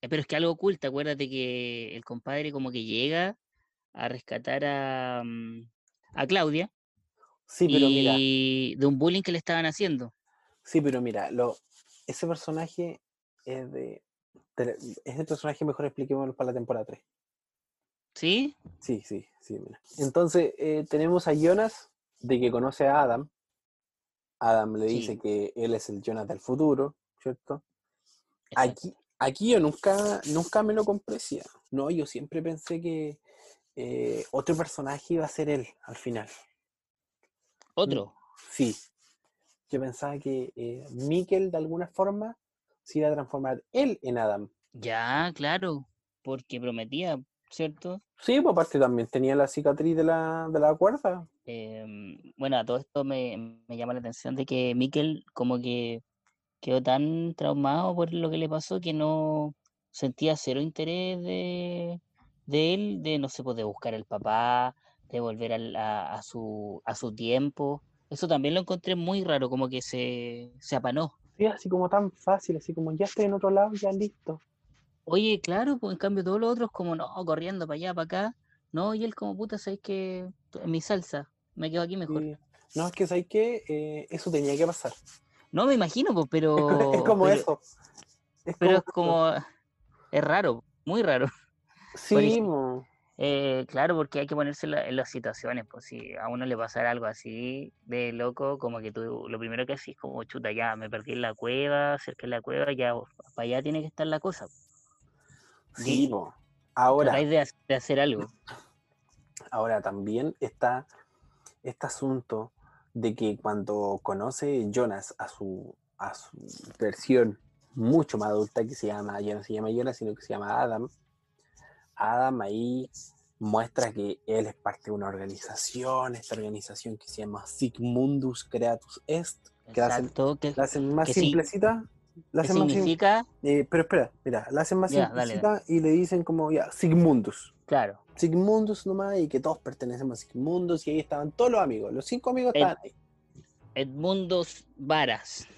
Eh, Pero es que algo oculta, acuérdate que el compadre como que llega a rescatar a, mm, a Claudia Sí, pero mira, y de un bullying que le estaban haciendo. sí, pero mira, lo, ese personaje es de... de- Ese personaje mejor expliquémoslo para la temporada 3. ¿Sí? Sí, sí, sí. Mira. Entonces, eh, tenemos a Jonas, de que conoce a Adam. Adam le dice que él es el Jonas del futuro, ¿cierto? Exacto. Aquí, aquí yo nunca, nunca me lo compré. No, yo siempre pensé que eh, otro personaje iba a ser él al final. Otro. Sí. Yo pensaba que eh, Mikkel, de alguna forma, se iba a transformar él en Adam. Ya, claro, porque prometía, ¿cierto? Sí, pues aparte también tenía la cicatriz de la, de la cuerda. Em, bueno, a todo esto me, me llama la atención de que Mikkel como que quedó tan traumado por lo que le pasó que no sentía cero interés de, de él, de no sé, pues de buscar al papá, de volver a, a su, a su tiempo. Eso también lo encontré muy raro, como que se, se apanó. Sí, así como tan fácil, así como ya estoy en otro lado, ya listo. Oye, claro, pues en cambio todos los otros como no, corriendo para allá, para acá. No, y él como puta, sabes que en mi salsa, me quedo aquí mejor. Sí. No, es que ¿sabes qué? Eh, eso tenía que pasar. No me imagino, pues, pero. Es como pero, eso. Es Pero es <laughs> eso. como. Es raro, muy raro. Sí. Eh, claro, porque hay que ponerse en, la- en las situaciones, pues si a uno le pasara algo así de loco, como que tú lo primero que haces es como chuta, ya me perdí en la cueva, cerca de la cueva, ya para allá tiene que estar la cosa. Sí. Ahora, de, de hacer algo. <clears throat> ahora también está este asunto de que cuando conoce Jonas a su, a su versión mucho más adulta que se llama, ya no se llama Jonas, sino que se llama Adam, Adam ahí muestra que él es parte de una organización, esta organización que se llama Sigmundus Creatus Est, que la hacen. ¿Qué, la hacen más que simplecita, la hacen más significa? eh, pero espera, mira, la hacen más Ya, dale, y le dicen como ya, Sigmundus. Claro. Sigmundus nomás y que todos pertenecemos a Sigmundus y ahí estaban todos los amigos, los cinco amigos estaban ahí. Edmundos Varas.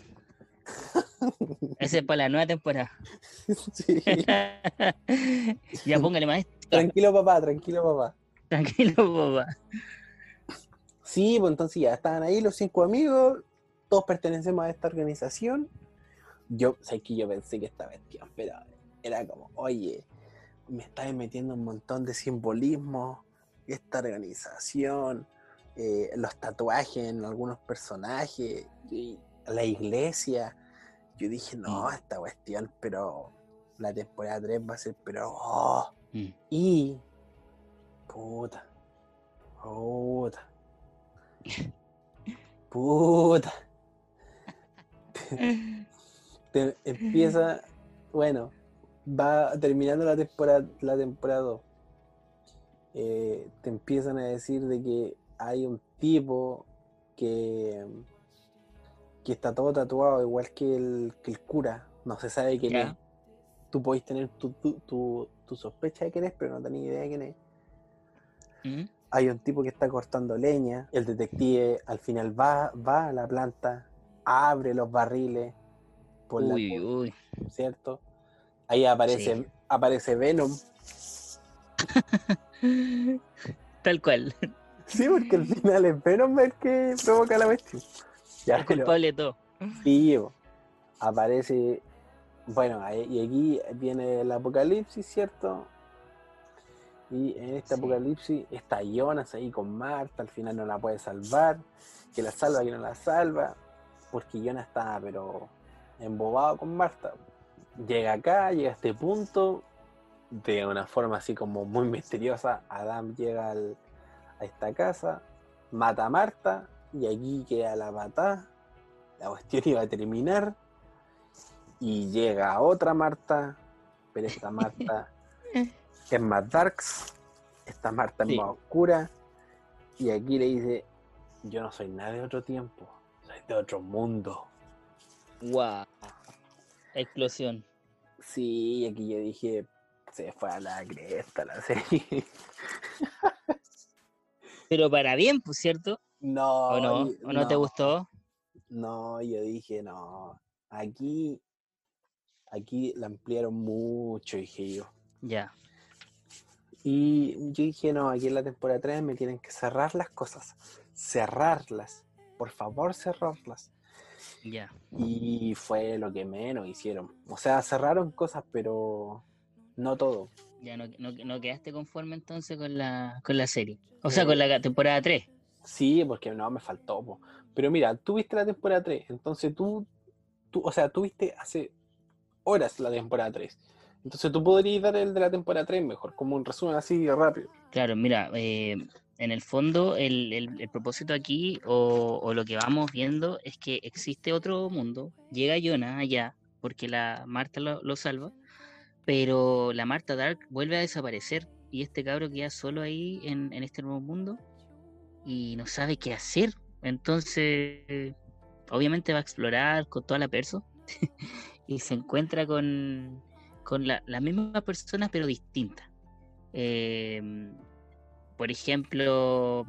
Ese es para la nueva temporada. <laughs> Sí. <laughs> ya póngale maestro. Tranquilo papá, tranquilo papá. Tranquilo, papá. Sí, pues entonces ya estaban ahí los cinco amigos, todos pertenecemos a esta organización. Yo, sé que yo pensé que esta cuestión, pero era como, oye, me estáis metiendo un montón de simbolismo, esta organización, eh, los tatuajes en algunos personajes, y la iglesia. Yo dije, no, Mm. esta cuestión, pero la temporada 3 va a ser, pero, oh, Mm. y. Puta. Puta. <laughs> Puta. <laughs> Te empieza. Bueno, va terminando la temporada la temporada 2. eh, te empiezan a decir de que hay un tipo que. que está todo tatuado, igual que el, que el cura. No se sabe quién es. Tú podéis tener tu, tu, tu- tu sospecha de quién es, pero no tenés idea de quién es. Mm. Hay un tipo que está cortando leña. El detective al final va, va a la planta, abre los barriles por la Uy, uy. ¿cierto? Ahí aparece, Sí. aparece Venom. <laughs> Tal cual. Sí, porque al final es Venom el que provoca la cuestión. Ya, pero- culpable de todo. sí, aparece. Bueno, y aquí viene el apocalipsis, ¿cierto? Y en este Sí. apocalipsis está Jonas ahí con Marta, al final no la puede salvar, que la salva, que no la salva, porque Jonas está pero embobado con Marta. Llega acá, llega a este punto, de una forma así como muy misteriosa, Adam llega al- a esta casa, mata a Marta, y aquí queda la patada, la cuestión iba a terminar, y llega otra Marta, pero esta Marta <laughs> es más darks, esta Marta es más oscura, y aquí le dice, yo no soy nada de otro tiempo, soy de otro mundo. Wow. Explosión. Sí, aquí yo dije, se fue a la cresta la <laughs> serie. Pero para bien, pues, ¿cierto? no, ¿O no? ¿O no te gustó? No, yo dije, no, aquí, aquí la ampliaron mucho, dije yo. Ya. Y yo dije, no, aquí en la temporada 3 me tienen que cerrar las cosas. Cerrarlas. Por favor, cerrarlas. Y fue lo que menos hicieron. O sea, cerraron cosas, pero no todo. Ya no, no, no quedaste conforme entonces con la, con la serie. O sea, Eh, con la temporada 3. Sí, porque no, me faltó. po. Pero mira, tú viste la temporada 3, entonces tú, tú, o sea, tú viste hace horas la temporada 3. Entonces tú podrías dar el de la temporada 3 mejor, como un resumen así rápido. Claro, mira, eh, en el fondo el, el- propósito aquí o, lo que vamos viendo es que existe otro mundo, llega Jonah allá porque la Marta lo, lo salva, pero la Marta Dark vuelve a desaparecer y este cabro queda solo ahí en, en este nuevo mundo y no sabe qué hacer. Entonces, obviamente va a explorar con toda la perso <laughs> y se encuentra con, con la, las mismas personas pero distintas. Em, por ejemplo,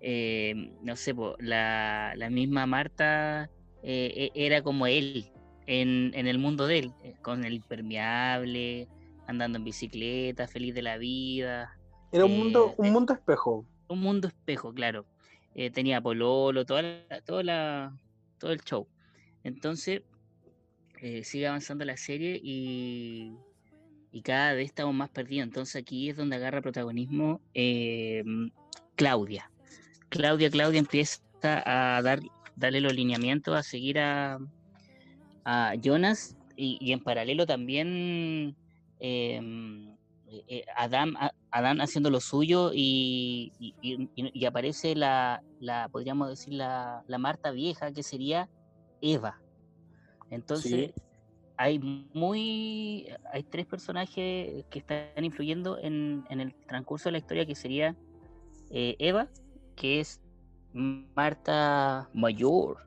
em, no sé, la, misma Marta eh, e, era como él en, el mundo de él, eh, con el impermeable, andando en bicicleta, feliz de la vida. Era un mundo, un mundo espejo. Un mundo espejo, claro. tenía pololo, toda toda la, todo el show. Entonces, sigue avanzando la serie y y cada vez estamos más perdidos. Entonces aquí es donde agarra protagonismo em, Claudia. Claudia, Claudia empieza a dar, darle los lineamientos, a seguir a, a Jonas y, en paralelo también eh, Adam, Adam, haciendo lo suyo y, y, aparece la, la, podríamos decir, la, la, Marta vieja que sería Eva. Entonces, hay muy hay tres personajes que están influyendo en, el transcurso de la historia que sería eh, Eva que es Marta mayor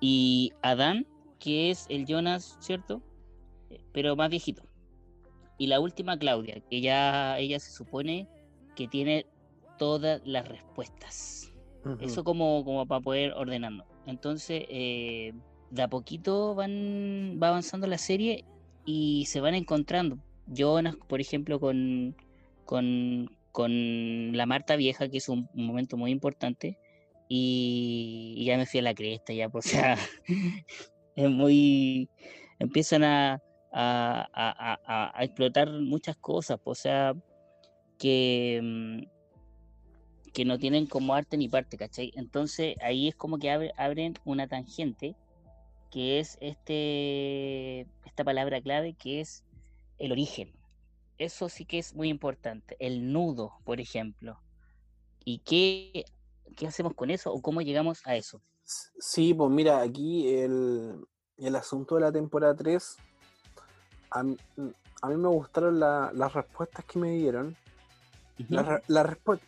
y Adán que es el Jonas cierto eh, pero más viejito. Y la última Claudia que ya ella se supone que tiene todas las respuestas. Eso como como para poder ordenando entonces eh, de a poquito van, va avanzando la serie y se van encontrando. Jonas, por ejemplo, con, con, la Marta Vieja, que es un, momento muy importante, y, ya me fui a la cresta, ya, pues, <laughs> o sea, es muy. empiezan a, a, explotar muchas cosas, pues, o sea, que, mm, que no tienen como arte ni parte, ¿cachai? Entonces ahí es como que abren una tangente que es este, esta palabra clave que es el origen. Eso sí que es muy importante. El nudo, por ejemplo. ¿Y qué, qué hacemos con eso o cómo llegamos a eso? Sí, pues mira, aquí el, el asunto de la temporada 3, a, mí me gustaron las respuestas que me dieron. la,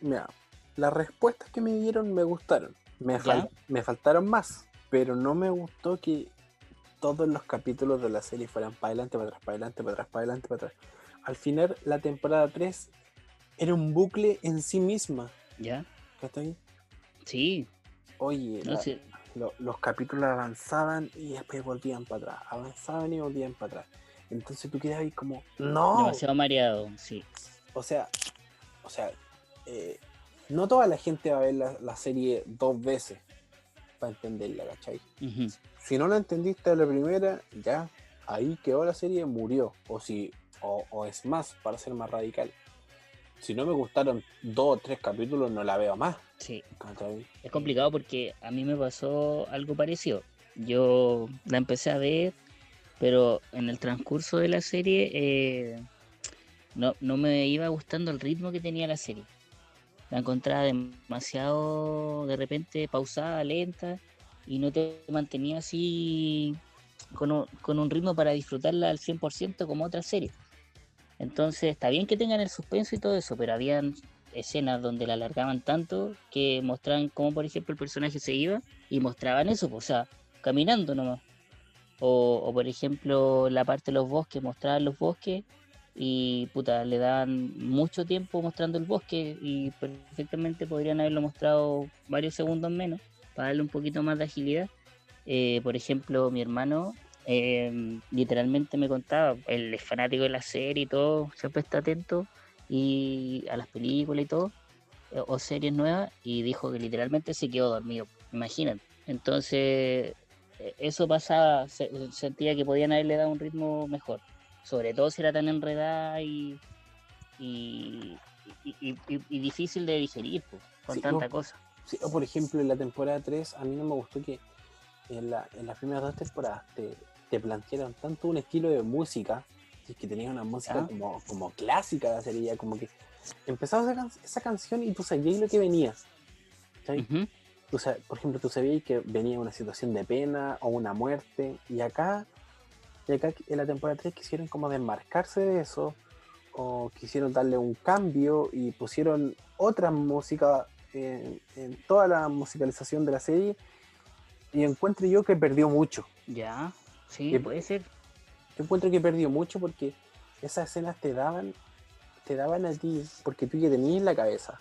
mira, las respuestas que me dieron me gustaron. Me, me faltaron más, pero no me gustó que todos los capítulos de la serie fueran para adelante, para atrás, para adelante, para atrás, para adelante, para atrás. Al final, la temporada 3 era un bucle en sí misma. ¿Ya? ahí? Sí. Oye, los capítulos avanzaban y después volvían para atrás. Avanzaban y volvían para atrás. Entonces tú quedas ahí como, no. Demasiado mareado, sí. O sea, o sea, eh, no toda la gente va a ver la, serie dos veces para entenderla, ¿cachai? si no la entendiste la primera, ya, ahí quedó la serie, murió. O si, o, es más, para ser más radical. Si no me gustaron dos o tres capítulos, no la veo más. Sí. Es complicado porque a mí me pasó algo parecido. Yo la empecé a ver, pero en el transcurso de la serie eh, no, no me iba gustando el ritmo que tenía la serie. La encontraba demasiado, de repente, pausada, lenta y no te mantenía así con un, ritmo para disfrutarla al 100% como otra serie. Entonces está bien que tengan el suspenso y todo eso, pero habían escenas donde la alargaban tanto que mostraban cómo por ejemplo el personaje se iba y mostraban eso, pues, o sea, caminando nomás. O, o por ejemplo la parte de los bosques, mostraban los bosques y puta, le daban mucho tiempo mostrando el bosque y perfectamente podrían haberlo mostrado varios segundos menos para darle un poquito más de agilidad. Eh, por ejemplo, mi hermano eh, literalmente me contaba, él es fanático de la serie y todo, siempre está atento y a las películas y todo, eh, o series nuevas, y dijo que literalmente se quedó dormido, imagínate. Entonces, eso pasaba, sentía que podían haberle dado un ritmo mejor, sobre todo si era tan enredada y, y, difícil de digerir con tanta cosa o por ejemplo, en la temporada 3, a mí no me gustó que en, la, en las primeras dos temporadas te, te plantearon tanto un estilo de música, que tenía una música ah. como, como clásica de la serie, como que empezaba esa, esa, canción y tú sabías lo que venía. por ejemplo, tú sabías que venía una situación de pena o una muerte, y acá, y acá en la temporada 3 quisieron como desmarcarse de eso, o quisieron darle un cambio y pusieron otra música en, toda la musicalización de la serie y encuentro yo que perdió mucho. Ya, sí, puede ser. Yo encuentro que perdió mucho porque esas escenas te daban te daban a ti, porque tú ya tenías en la cabeza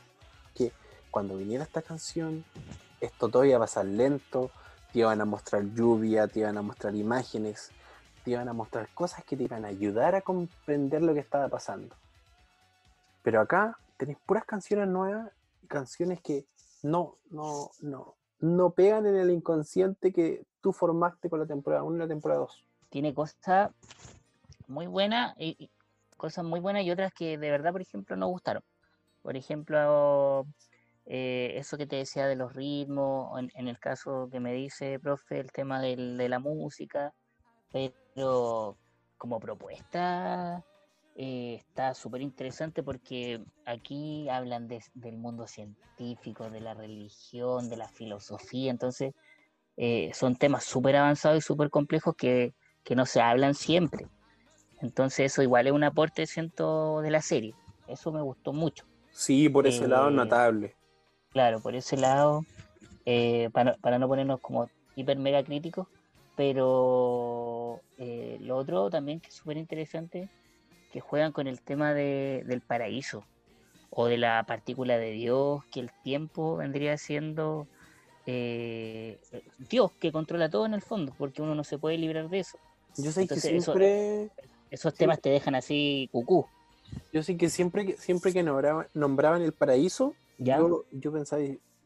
que cuando viniera esta canción, esto todo iba a pasar lento, te iban a mostrar lluvia, te iban a mostrar imágenes, te iban a mostrar cosas que te iban a ayudar a comprender lo que estaba pasando. Pero acá tenéis puras canciones nuevas, canciones que no, no, no, no pegan en el inconsciente que tú formaste con la temporada 1 y la temporada 2. Tiene cosas muy buenas y cosas muy buenas y otras que de verdad, por ejemplo, no gustaron. Por ejemplo, eh, eso que te decía de los ritmos, en, el caso que me dice, profe, el tema de la música, pero como propuesta eh, está súper interesante porque aquí hablan del mundo científico, de la religión, de la filosofía, entonces eh, son temas súper avanzados y súper complejos que, que no se hablan siempre. Entonces eso igual es un aporte, siento, de la serie. Eso me gustó mucho. Sí, por ese lado es notable. Claro, por ese lado, eh, para, no ponernos como hiper mega críticos, pero eh, lo otro también que es súper interesante, que juegan con el tema del paraíso o de la partícula de Dios, que el tiempo vendría siendo eh, Dios que controla todo en el fondo, porque uno no se puede librar de eso. Yo sé que siempre... esos temas te dejan así cucú. Yo sé que siempre que, siempre que nombraban el paraíso, yo, yo pensaba,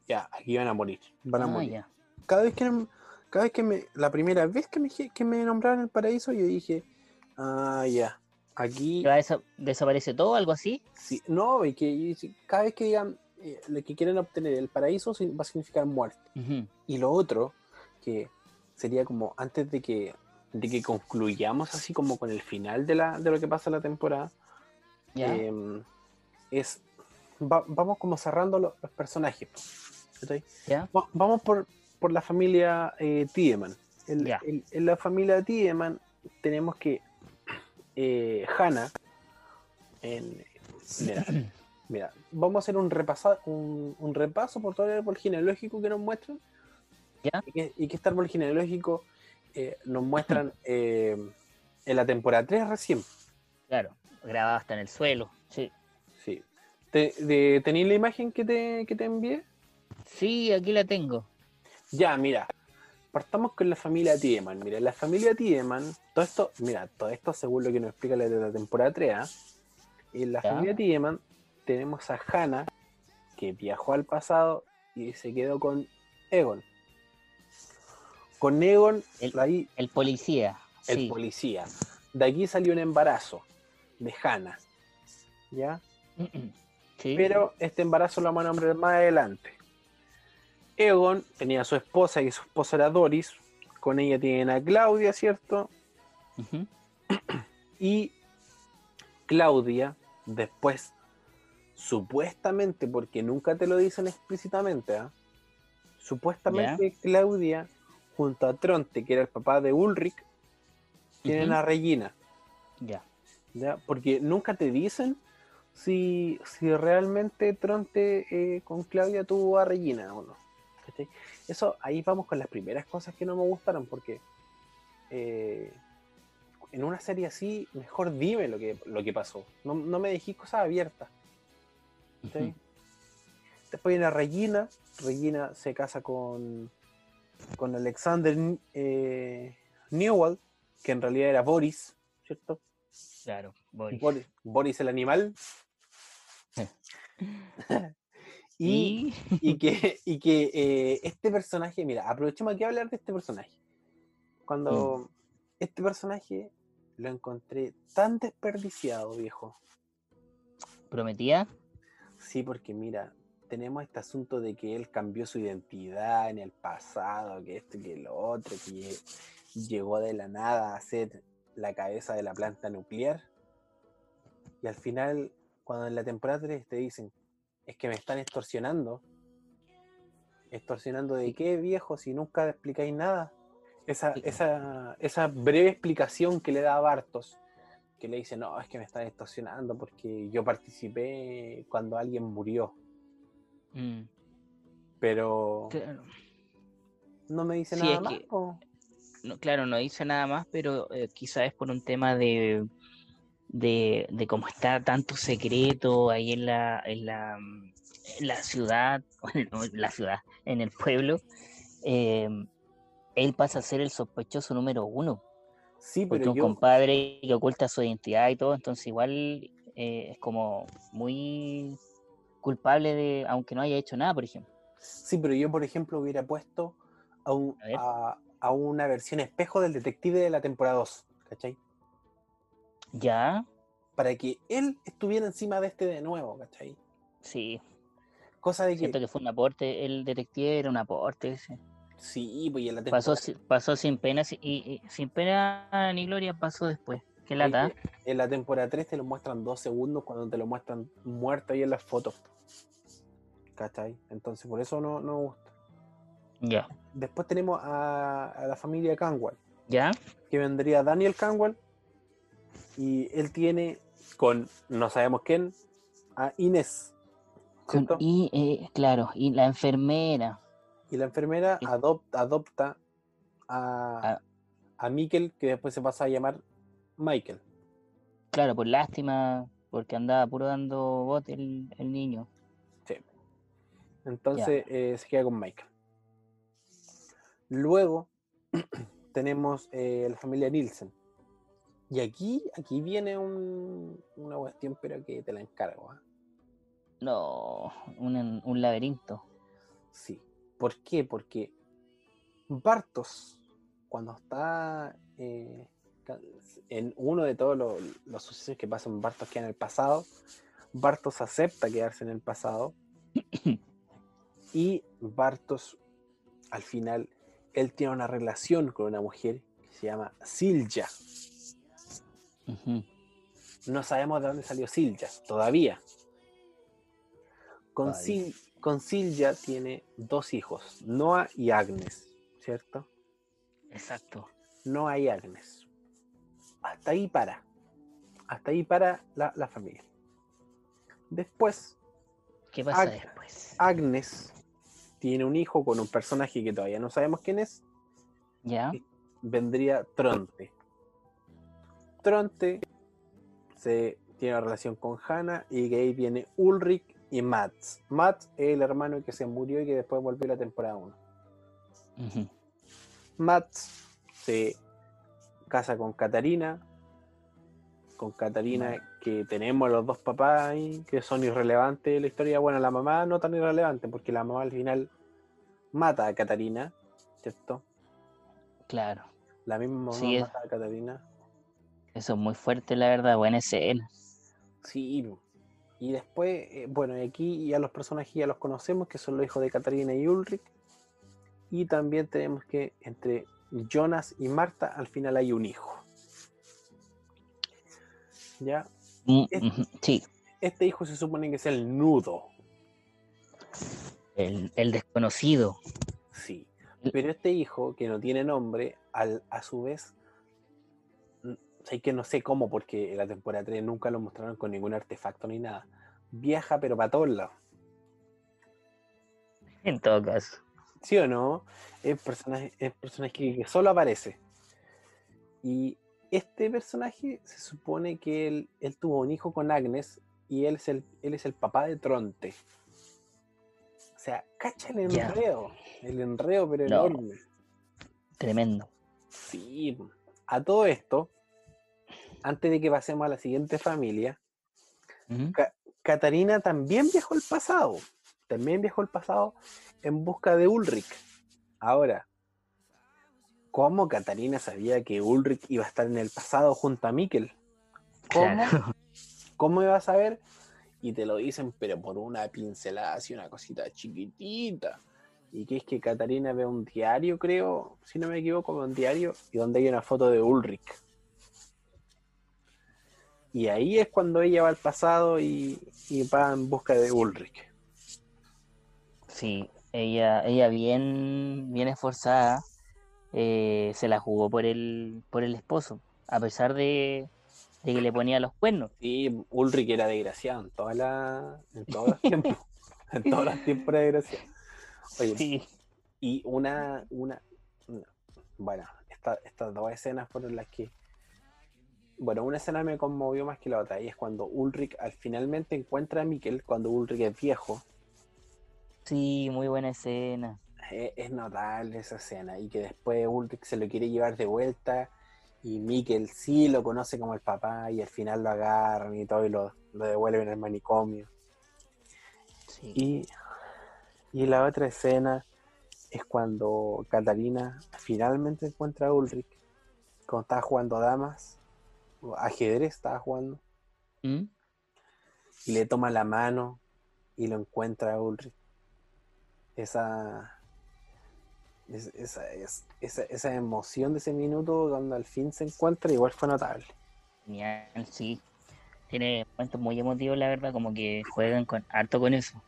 ya, aquí van a morir, van a ah, morir. Cada vez que, cada vez que me, la primera vez que me, que me nombraron el paraíso, yo dije, ah, ya, aquí... ¿Desaparece todo, algo así? Sí, no, y que cada vez que digan eh, lo que quieren obtener el paraíso va a significar muerte. Y lo otro, que sería como antes de que, de que concluyamos así como con el final de, la, de lo que pasa en la temporada, em, es vamos como cerrando los, personajes. vamos por, la familia eh, Tiedemann. En, la familia Tiedemann tenemos que eh, Hannah, <coughs> mira, vamos a hacer un, repasa, un, repaso por todo el árbol genealógico que nos muestran. Y, que, y, este árbol genealógico eh, nos muestran eh, en la temporada 3 recién. Claro, grabado hasta en el suelo. Sí. ¿Te, ¿Tenéis la imagen que te, que te envié? Sí, aquí la tengo. Ya, mira. Partamos con la familia Tiedemann. Mira, la familia Tiedemann, todo esto, mira, todo esto según lo que nos explica la de la temporada 3, ¿ah? en la familia Tiedemann tenemos a Hannah, que viajó al pasado y se quedó con Egon. Con Egon, el, el policía. El policía. De aquí salió un embarazo de Hannah. ¿Ya? <clears throat> Pero este embarazo lo vamos a nombrar más adelante. Egon tenía a su esposa, y su esposa era Doris. Con ella tienen a Claudia, ¿cierto? <clears throat> y Claudia, después, supuestamente, porque nunca te lo dicen explícitamente, ¿ah? supuestamente Claudia, junto a Tronte, que era el papá de Ulrich, tienen a Regina. Ya. ¿Ya? Porque nunca te dicen si, si realmente Tronte eh, con Claudia tuvo a Regina o no. Eso, ahí vamos con las primeras cosas que no me gustaron, porque eh, en una serie así, mejor dime lo que, lo que pasó. No, me dejé cosas abiertas. Después viene Regina. Regina se casa con, con Alexander eh, Newell, que en realidad era Boris, ¿cierto? Claro, Boris. Boris, el animal. <laughs> y, <laughs> que, que eh, este personaje, mira, aprovechemos aquí a hablar de este personaje. Cuando mm. este personaje lo encontré tan desperdiciado, viejo. ¿Prometía? Sí, porque mira, tenemos este asunto de que él cambió su identidad en el pasado, que esto y que lo otro, que llegó de la nada a ser la cabeza de la planta nuclear. Y al final, cuando en la temporada 3 te dicen, es que me están extorsionando, ¿extorsionando de qué, viejo, si nunca explicáis nada? Esa, esa, esa breve explicación que le da a Bartos, que le dice, no, es que me están extorsionando porque yo participé cuando alguien murió. Mm. Pero... No me dice nada más. No, claro, no dice nada más, pero eh, quizás es por un tema de, de, de cómo está tanto secreto ahí en la, en la, en la ciudad, <laughs> no, en la ciudad, en el pueblo, eh, él pasa a ser el sospechoso número uno. Sí, Porque pero un yo, compadre que oculta su identidad y todo, entonces igual eh, es como muy culpable de, aunque no haya hecho nada, por ejemplo. sí, pero yo, por ejemplo, hubiera puesto a, un- A a- a una versión espejo del detective de la temporada 2, ¿cachai? Ya, Para que él estuviera encima de este de nuevo, ¿cachai? sí, Cosa de que, siento que fue un aporte, el detective era un aporte, sí. sí, pues y en la pasó, pasó sin pena y, y sin pena ni gloria pasó después. Qué lata. en la temporada 3 te lo muestran dos segundos cuando te lo muestran muerto ahí en las fotos. ¿Cachai? Entonces por eso no, no gusta. Ya, Después tenemos a, a la familia Canwell, ya, que vendría Daniel Canwell, y él tiene con, no sabemos quién, a Inés. Y eh, claro, y la enfermera, Y la enfermera Sí. adop- adopta a, Ah. a Mikkel, que después se pasa a llamar Michael. claro, por lástima, porque andaba puro dando bote el, el niño. Entonces eh, se queda con Michael. Luego <clears throat> tenemos eh, la familia Nielsen. Y aquí, aquí viene un- una cuestión, pero que te la encargo. ¿ah? No, un, un laberinto. Sí. ¿Por qué? Porque Bartos, cuando está eh, en uno de todos los, los sucesos que pasan, Bartos queda en el pasado. Bartos acepta quedarse en el pasado. <clears throat> y Bartos, al final, él tiene una relación con una mujer que se llama Silja. No sabemos de dónde salió Silja, todavía. Con, Todavía. Sil- con Silja tiene dos hijos, Noah y Agnes, ¿cierto? Exacto. Noah y Agnes. Hasta ahí para. Hasta ahí para la, la familia. Después, ¿Qué pasa Ag- después? Agnes tiene un hijo con un personaje que todavía no sabemos quién es. ¿Ya? Vendría Tronte. Tronte se tiene una relación con Hannah y que ahí viene Ulrich y Mats. Mats es el hermano que se murió y que después volvió a la temporada 1. Ujú, Mats se casa con Katarina. Con Katarina, Vale. que tenemos los dos papás ahí, que son irrelevantes en la historia. Bueno, la mamá no tan irrelevante, porque la mamá al final mata a Katarina, ¿cierto? Claro. La misma mamá Sí, mata a Katarina. Eso es muy fuerte, la verdad. Buena escena. Sí. Y después, eh, bueno, y aquí ya los personajes ya los conocemos, que son los hijos de Katarina y Ulrich. Y también tenemos que entre Jonas y Marta al final hay un hijo. ¿Ya? Mm, Es- ujú, Sí, Este hijo se supone que es el nudo, el, el desconocido. sí. Pero este hijo, que no tiene nombre, al, a su vez, sé que no sé cómo, porque en la temporada 3 nunca lo mostraron con ningún artefacto ni nada. Viaja, pero para todos lados. En todo caso. ¿Sí o no? Es personaje, es personaje que, solo aparece. Y este personaje se supone que él, él tuvo un hijo con Agnes y él es el, él es el papá de Tronte. O sea, cacha el enreo. El enreo, pero No. enorme. Tremendo. Sí. A todo esto, antes de que pasemos a la siguiente familia, Catarina también viajó al pasado. También viajó al pasado en busca de Ulrich. Ahora, ¿cómo Catarina sabía que Ulrich iba a estar en el pasado junto a Mikkel? ¿Cómo? Claro. <laughs> ¿Cómo iba a saber? Y te lo dicen, pero por una pincelada, así una cosita chiquitita. Y que es que Catarina ve un diario, creo, si no me equivoco, ve un diario, y donde hay una foto de Ulrich. Y ahí es cuando ella va al pasado y, y va en busca de Ulrich. Sí, ella, ella bien, bien esforzada, eh, se la jugó por el, por el esposo, a pesar de, de que le ponía los cuernos. Y Ulrich era desgraciado en, toda la, en todos los tiempos. <laughs> en todos los tiempos era desgraciado. Oye, Sí. Y una, una, una- bueno, esta- estas dos escenas fueron las que bueno, una escena me conmovió más que la otra, y es cuando Ulrich al finalmente encuentra a Mikkel, cuando Ulrich es viejo. Sí, muy buena escena. Es, es notable esa escena, y que después Ulrich se lo quiere llevar de vuelta, y Mikkel sí lo conoce como el papá, y al final lo agarran y todo, y lo, lo devuelven al manicomio. Sí. Y, y la otra escena es cuando Catalina finalmente encuentra a Ulrich, cuando estaba jugando damas, ajedrez estaba jugando, ¿Mm? y le toma la mano y lo encuentra a Ulrich. Esa, es- esa, es- esa, esa emoción de ese minuto cuando al fin se encuentra igual fue notable. Genial, sí. Tiene momentos muy emotivos, la verdad, como que juegan con harto con eso.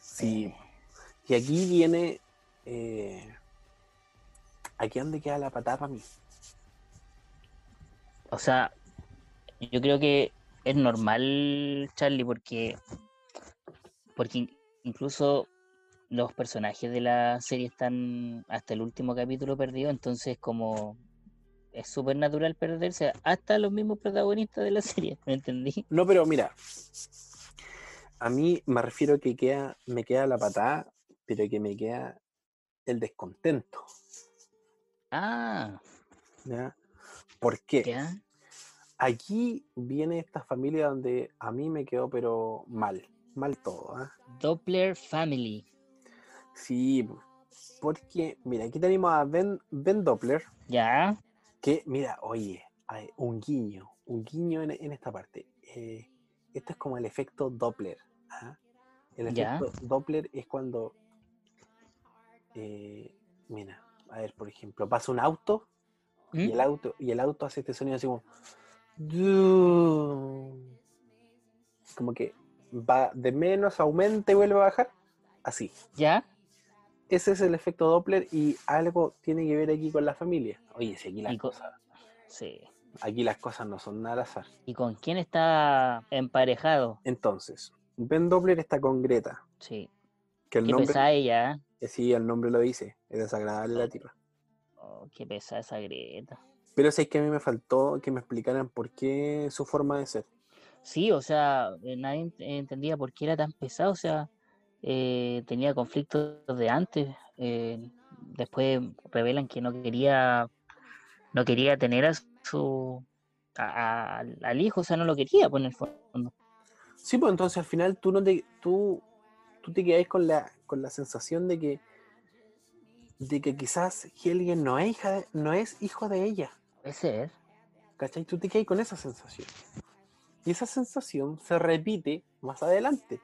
Sí, Eh, y aquí viene, eh, aquí donde queda la patada para mí. O sea, yo creo que es normal, Charlie, porque, porque in- incluso los personajes de la serie están hasta el último capítulo perdidos, entonces como es súper natural perderse hasta los mismos protagonistas de la <laughs> serie, ¿me entendí? No, pero mira, a mí me refiero que queda, me queda la patada, pero que me queda el descontento. Ah, ¿ya? ¿Por qué? ya, Aquí viene esta familia donde a mí me quedó pero mal, mal todo. ¿ah? Doppler Family, Sí, po, porque, mira, aquí tenemos a Ben, ben Doppler, ya, que, mira, oye, hay un guiño, un guiño en, en esta parte. Eh, esto es como el efecto Doppler. ¿ah? El Ya. efecto Doppler es cuando, eh, mira, a ver, por ejemplo, pasa un auto y ¿Mm? el auto y el auto hace este sonido así como como que va de menos aumenta y vuelve a bajar así ya, ese es el efecto Doppler y algo tiene que ver aquí con la familia oye si aquí las cosas sí. aquí las cosas no son nada al azar ¿Y con quién está emparejado? entonces Ben Doppler está con Greta Sí, que el qué nombre ella, ¿eh? eh, sí el nombre lo dice es desagradable la tipa Oh, qué pesada esa Greta. pero sé que a mí me faltó que me explicaran por qué su forma de ser Sí, o sea, eh, nadie ent- entendía por qué era tan pesado, o sea, eh, tenía conflictos de antes, eh, después revelan que no quería, no quería tener a su, a- a- al, al hijo, o sea, no lo quería, pues en el fondo. Sí, pues entonces al final tú no te, tú, tú te quedáis con la, con la sensación de que, de que quizás Helgen no es hija de- no es hijo de ella. Puede ser. ¿Cachai? Tú te quedas con esa sensación. Y esa sensación se repite más adelante.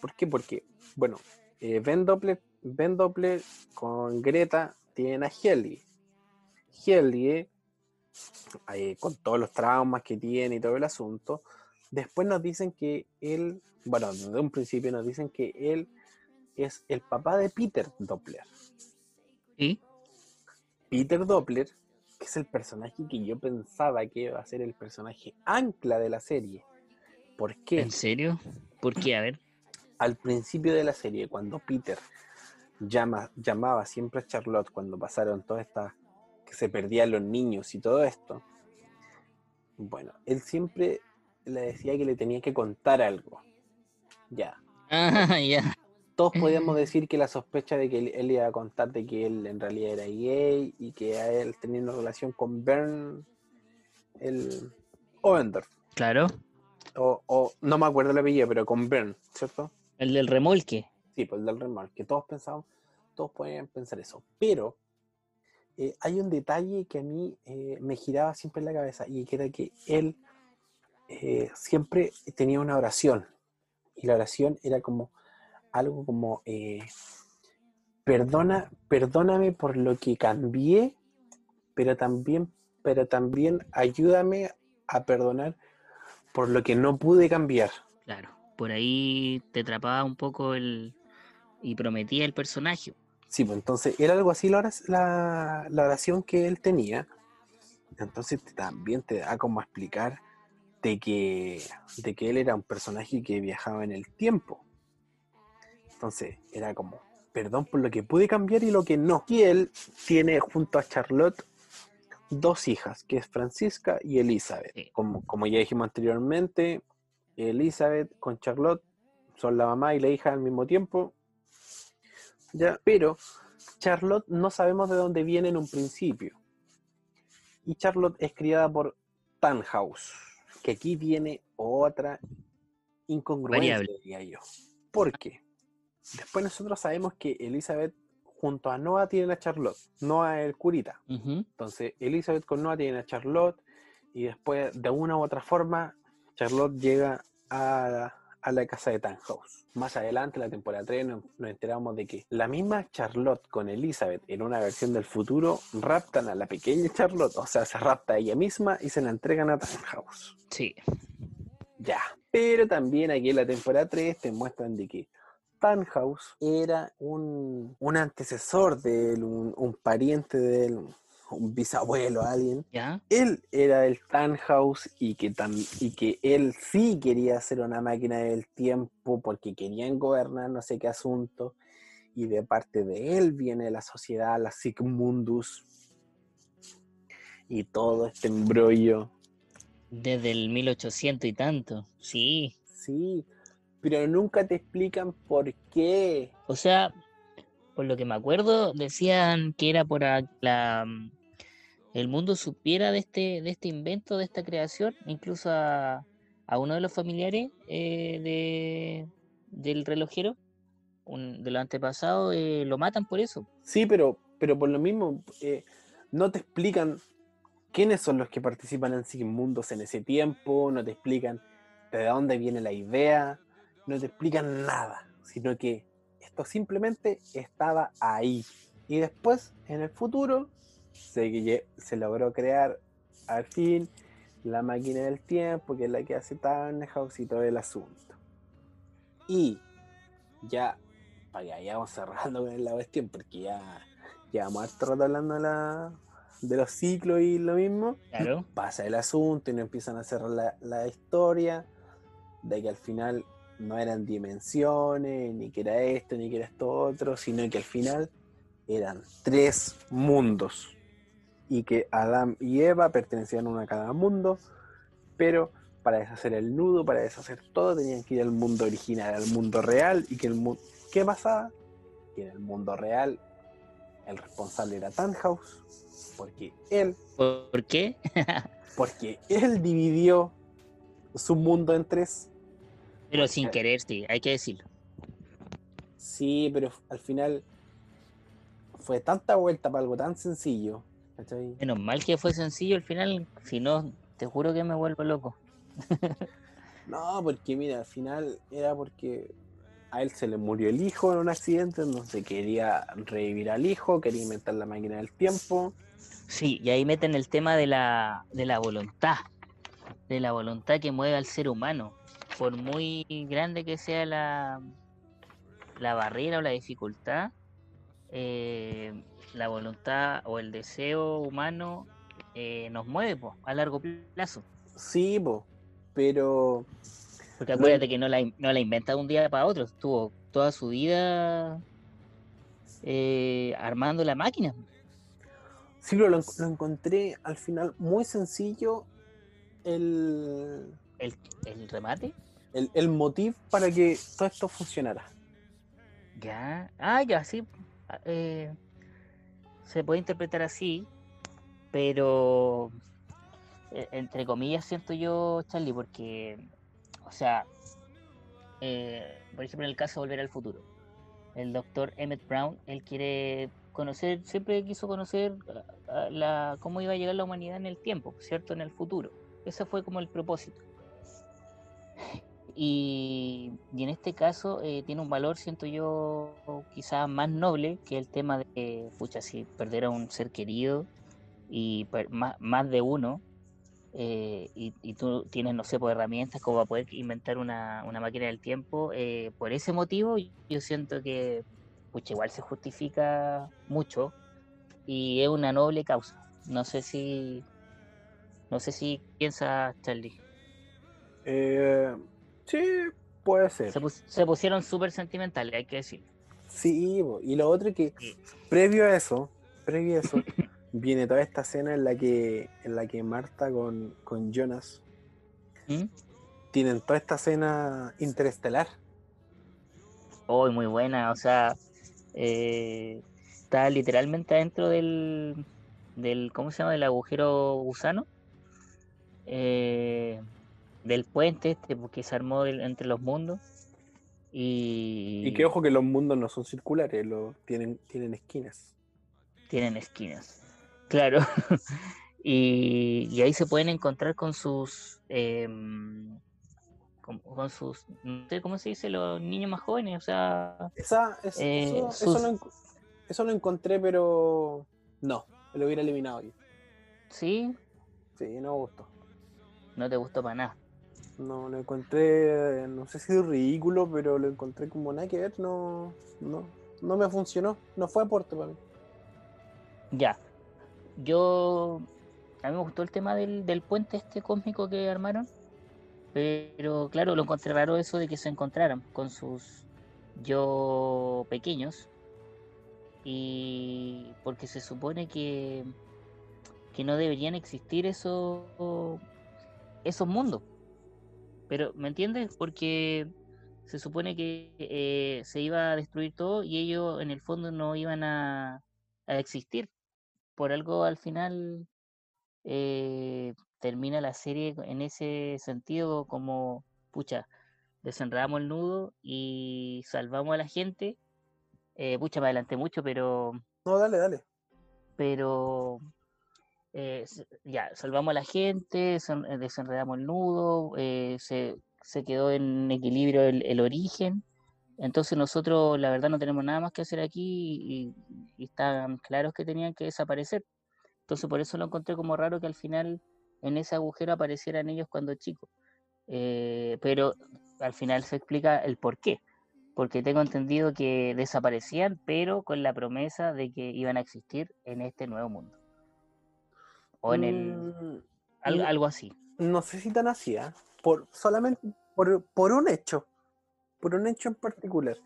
¿Por qué? Porque, bueno, eh, Ben, Doppler, Ben Doppler con Greta tienen a Helge. Helge, eh, con todos los traumas que tiene y todo el asunto, después nos dicen que él, bueno, desde un principio nos dicen que él es el papá de Peter Doppler. ¿Sí? Peter Doppler, que es el personaje que yo pensaba que iba a ser el personaje ancla de la serie. ¿Por qué? ¿En serio? ¿Por qué? A ver. Al principio de la serie, cuando Peter llama, llamaba siempre a Charlotte, cuando pasaron todas estas, que se perdían los niños y todo esto, bueno, él siempre le decía que le tenía que contar algo. Ya. <laughs> Ah, ya. Todos podíamos decir que la sospecha de que él, él iba a contar de que él en realidad era gay y que a él tenía una relación con Bern, el Ovendorf. Claro. O, o no me acuerdo el apellido, pero con Bern, ¿cierto? El del remolque. Sí, pues el del remar, que todos pensamos, todos pueden pensar eso. Pero eh, hay un detalle que a mí eh, me giraba siempre en la cabeza y que era que él eh, siempre tenía una oración. Y la oración era como algo como, eh, perdona, perdóname por lo que cambié, pero también, pero también ayúdame a perdonar por lo que no pude cambiar. Claro. Por ahí te atrapaba un poco el. y prometía el personaje. Sí, pues entonces era algo así la, la, la oración que él tenía. Entonces también te da como a explicar de que, de que él era un personaje que viajaba en el tiempo. Entonces era como, perdón por lo que pude cambiar y lo que no. Y él tiene junto a Charlotte dos hijas, que es Francisca y Elizabeth. Sí. Como, como ya dijimos anteriormente, Elizabeth con Charlotte son la mamá y la hija al mismo tiempo. Ya, pero Charlotte no sabemos de dónde viene en un principio. Y Charlotte es criada por Tannhaus, que aquí viene otra incongruencia, Variable. diría yo. ¿Por qué? Después nosotros sabemos que Elizabeth junto a Noah tienen a Charlotte, Noah es el curita. Entonces, Elizabeth con Noah tienen a Charlotte y después, de una u otra forma, Charlotte llega a, a la casa de Tannhaus. Más adelante, en la temporada 3, nos, nos enteramos de que la misma Charlotte con Elizabeth en una versión del futuro raptan a la pequeña Charlotte, o sea, se rapta a ella misma y se la entregan a Tannhaus. Sí. Ya. Pero también aquí en la temporada 3 te muestran de que Tannhaus era un, un antecesor de él, un, un pariente de él, un bisabuelo, alguien. ¿Ya? Él era el Tannhaus y que, y que él sí quería hacer una máquina del tiempo porque querían gobernar no sé qué asunto. Y de parte de él viene la sociedad, la Sigmundus. Y todo este embrollo. Desde el 1800 y tanto. Sí. Sí, pero nunca te explican por qué. O sea, por lo que me acuerdo, decían que era por la, el mundo supiera de este, de este invento, de esta creación, incluso a, a uno de los familiares eh, de, del relojero, un, de los antepasados, eh, lo matan por eso. Sí, pero, pero por lo mismo, eh, no te explican quiénes son los que participan en Sigmundos en ese tiempo, no te explican de dónde viene la idea, no te explican nada, sino que esto simplemente estaba ahí. Y después, en el futuro, se, se logró crear al fin la máquina del tiempo, que es la que hace Tannhaus y todo el asunto. Y ya, para que vayamos cerrando con la cuestión, porque ya llevamos harto rato hablando de, la, de los ciclos y lo mismo Claro. pasa el asunto y no empiezan a cerrar la, la historia de que al final no eran dimensiones, ni que era esto, ni que era esto otro, sino que al final eran tres mundos y que Adán y Eva pertenecían uno a cada mundo, pero para deshacer el nudo, para deshacer todo, tenían que ir al mundo original, al mundo real, y que el mundo... ¿Qué pasaba? Que en el mundo real el responsable era Tannhaus, porque él ¿Por por qué? porque él dividió su mundo en tres. Pero sin querer, sí, hay que decirlo. Sí, pero al final fue tanta vuelta para algo tan sencillo. ¿cachai? Menos mal que fue sencillo al final, si no, te juro que me vuelvo loco. <laughs> No, porque mira, al final era porque a él se le murió el hijo en un accidente, entonces quería revivir al hijo, quería inventar la máquina del tiempo. Sí, y ahí meten el tema de la, de la voluntad, de la voluntad que mueve al ser humano. Por muy grande que sea la, la barrera o la dificultad, eh, la voluntad o el deseo humano eh, nos mueve po, a largo plazo. Sí, po, pero Porque acuérdate que no la, no la inventa de un día para otro, estuvo toda su vida eh, armando la máquina. sí, pero lo, lo encontré al final muy sencillo el, El, el remate. El, el motivo para que todo esto funcionara. Ya, ah, ya, sí. ah, eh, se puede interpretar así, pero eh, entre comillas siento yo, Charlie, porque, o sea, eh, por ejemplo, en el caso de Volver al Futuro, el doctor Emmett Brown, él quiere conocer, siempre quiso conocer ah, ah, la, cómo iba a llegar la humanidad en el tiempo, ¿cierto? En el futuro. Ese fue como el propósito. Y, y en este caso eh, tiene un valor, siento yo, quizás más noble que el tema de, pucha, si perder a un ser querido y más, más de uno, eh, y, y tú tienes, no sé, pues, herramientas como para poder inventar una, una máquina del tiempo, eh, por ese motivo yo siento que, pucha, igual se justifica mucho y es una noble causa. No sé si, no sé si piensa Charlie. Eh, sí, puede ser. Se, pus- se pusieron súper sentimentales, hay que decir. Sí, y lo otro es que previo a eso, previo a eso, <laughs> viene toda esta escena en la que, en la que Marta con, con Jonas ¿Mm? tienen toda esta escena interestelar. Oh, muy buena, o sea, eh, está literalmente adentro del, del, ¿cómo se llama? Del agujero gusano, eh, del puente este porque se armó del- entre los mundos. Y, Y que ojo que los mundos no son circulares, lo, tienen, tienen esquinas. tienen esquinas. Claro. <laughs> y, y ahí se pueden encontrar con sus. em, con, con sus. No sé cómo se dice, los niños más jóvenes. O sea, Esa, es- Eh, eso, sus- eso, lo, eso lo encontré, pero no, lo hubiera eliminado yo. sí, Sí, no me gustó. no te gustó para nada. No, lo encontré, eh, no sé si ridículo, pero lo encontré como nada que ver, no, no, no me funcionó, no fue aporte para mí. Ya. Yo. A mí me gustó el tema del, del puente este cósmico que armaron. Pero claro, lo encontré raro eso de que se encontraran con sus yo pequeños. Y porque se supone que, que no deberían existir esos, esos mundos. Pero, ¿me entiendes? Porque se supone que eh, se iba a destruir todo y ellos en el fondo no iban a, a existir. Por algo al final eh, termina la serie en ese sentido como, pucha, desenredamos el nudo y salvamos a la gente. Eh, pucha, me adelanté mucho, pero No, dale, dale. pero eh, ya, salvamos a la gente, sen- desenredamos el nudo, eh, se, quedó en equilibrio el, el origen. Entonces nosotros, la verdad, no tenemos nada más que hacer aquí y, y están claros que tenían que desaparecer. Entonces por eso lo encontré como raro que al final en ese agujero aparecieran ellos cuando chicos. Eh, pero al final se explica el por qué. Porque tengo entendido que desaparecían, pero con la promesa de que iban a existir en este nuevo mundo. O en el. Mm, al- algo así. no sé si tan así, ¿ah? por solamente por, por un hecho, por un hecho en particular.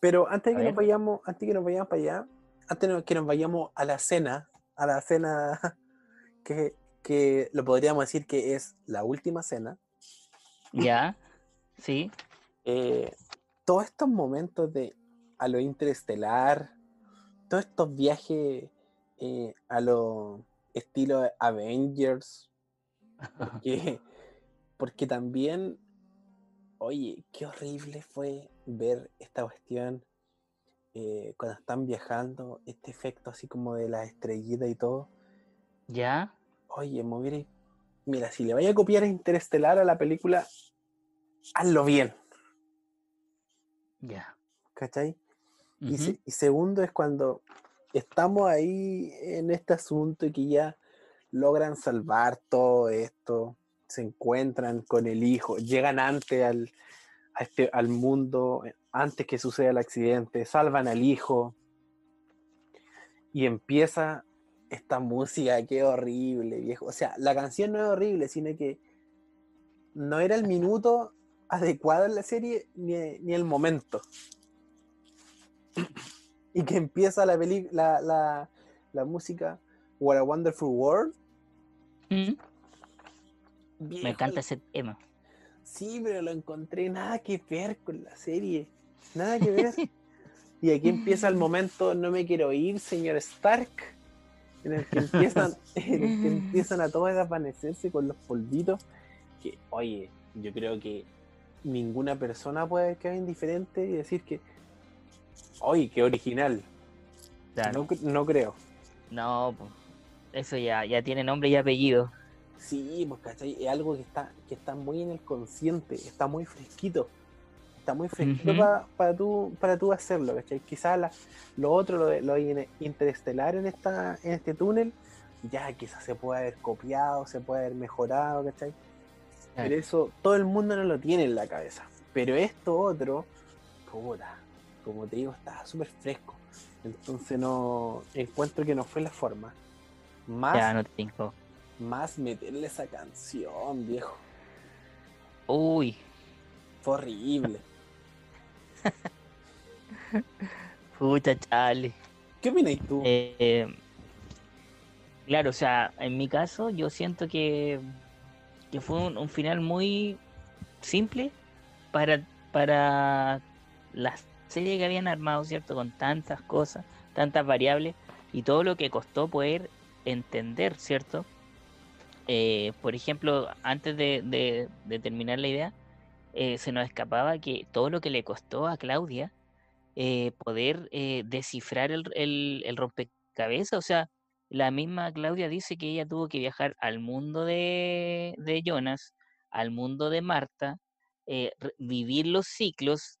Pero antes de que nos vayamos, antes que nos vayamos para allá, antes de que nos vayamos a la cena, a la cena <laughs> que, que lo podríamos decir que es la última cena, Ya, <laughs> sí, eh, todos estos momentos de a lo interestelar, todos estos viajes eh, a lo estilo Avengers, <laughs> porque, porque también, oye, qué horrible fue ver esta cuestión eh, cuando están viajando, este efecto así como de la estrellita y todo. ya, Oye, me hubiera- Mira, si le vaya a copiar a Interestelar a la película, hazlo bien, ya. ¿cachai? Y, se- y segundo es cuando estamos ahí en este asunto y que ya logran salvar todo esto, se encuentran con el hijo, llegan antes al, este, al mundo, eh, antes que suceda el accidente, salvan al hijo y empieza esta música es horrible, viejo. O sea, la canción no es horrible, sino que no era el minuto adecuado en la serie ni, ni el momento y que empieza la, peli- la, la, la música What a Wonderful World. mm, Me encanta ese tema. Sí, pero lo encontré nada que ver con la serie. Nada que ver. <laughs> y aquí empieza el momento No me quiero ir, señor Stark. En el que empiezan, <laughs> <laughs> en el que empiezan a todos a desvanecerse con los polvitos. Que, oye, yo creo que ninguna persona puede quedar indiferente y decir que, oye, qué original. Claro. No, cre- no creo. No, eso ya, ya tiene nombre y apellido. Sí, pues, ¿cachai? Es algo que está, que está muy en el consciente, está muy fresquito. Está muy fresquito pa- para tú, para tú hacerlo, ¿cachai? Quizás la- lo otro, lo, de- lo in- interestelar en, esta, en este túnel, ya quizás se puede haber copiado, se puede haber mejorado, ¿cachai? Pero eso todo el mundo no lo tiene en la cabeza. Pero esto otro, puta, como te digo, está súper fresco. Entonces no encuentro que no fue la forma. Más Ya no te más meterle esa canción, viejo. Uy, Fue horrible. <laughs> pucha chale. ¿Qué opinas tú? Eh, Claro, o sea, en mi caso yo siento que, que fue un, un final muy simple para, para la serie que habían armado, ¿cierto? Con tantas cosas, tantas variables y todo lo que costó poder entender, ¿cierto? Eh, por ejemplo, antes de, terminar la idea, eh, se nos escapaba que todo lo que le costó a Claudia eh, poder descifrar el, el, el, rompecabezas, o sea, la misma Claudia dice que ella tuvo que viajar al mundo de, de Jonas, al mundo de Marta, vivir los ciclos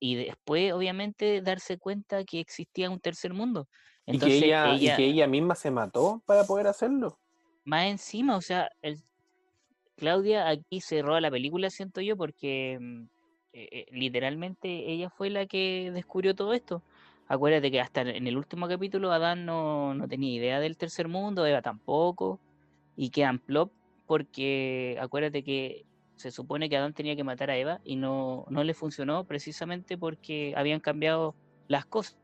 y después, obviamente, darse cuenta que existía un tercer mundo. Entonces, ¿Y, que ella, y que ella misma se mató para poder hacerlo más encima, o sea, el, Claudia aquí se roba la película, siento yo, porque mm, eh, eh, literalmente ella fue la que descubrió todo esto. Acuérdate que hasta en el último capítulo Adán no, no tenía idea del tercer mundo, Eva tampoco, y quedan plop porque acuérdate que se supone que Adán tenía que matar a Eva y no, no le funcionó precisamente porque habían cambiado las cosas.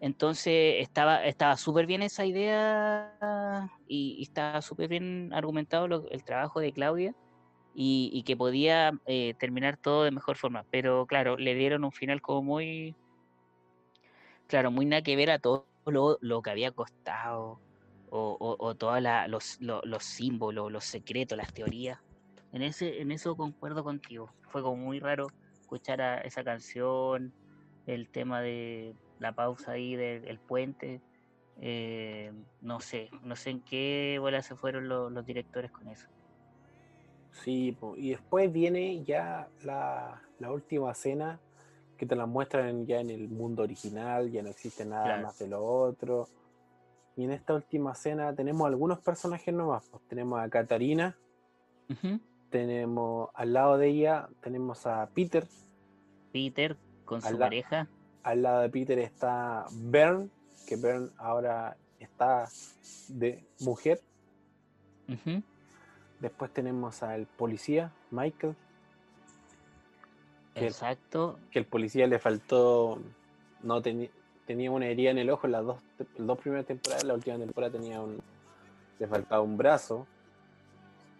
Entonces estaba estaba bien esa idea y, estaba súper bien argumentado el trabajo de Claudia y, que podía eh, terminar todo de mejor forma. Pero claro, le dieron un final como muy, claro, muy nada que ver a todo lo, que había costado o, todos los, los símbolos, los secretos, las teorías. En, ese, en eso concuerdo contigo. Fue como muy raro escuchar a esa canción, el tema de la pausa ahí del puente. Eh, no sé, no sé en qué bola se fueron los, directores con eso. Sí, y después viene ya la, última escena que te la muestran ya en el mundo original, ya no existe nada más de lo otro. Y en esta última escena tenemos algunos personajes nuevos. Pues tenemos a Katarina, tenemos al lado de ella, tenemos a Peter. Peter con su pareja al lado de Peter está Bern, que Bern ahora está de mujer. Después tenemos al policía, Michael. Exacto. que el policía le faltó, no tenía una herida en el ojo en las dos, dos primeras temporadas, la última temporada tenía un, le faltaba un brazo.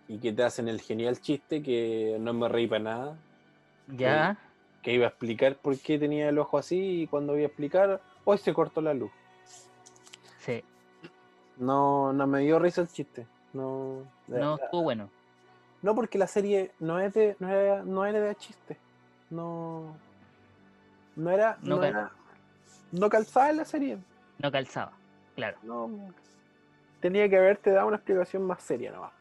Y que te hacen el genial chiste que no me reí para nada. Ya que iba a explicar por qué tenía el ojo así y cuando voy a explicar, hoy se cortó la luz. Sí. No, no me dio risa el chiste. No, no estuvo bueno. No, porque la serie no es de, no era, no era de chiste. No. No era. No, era. No calzaba en la serie. No calzaba, claro. No. Tenía que haberte dado una explicación más seria nomás.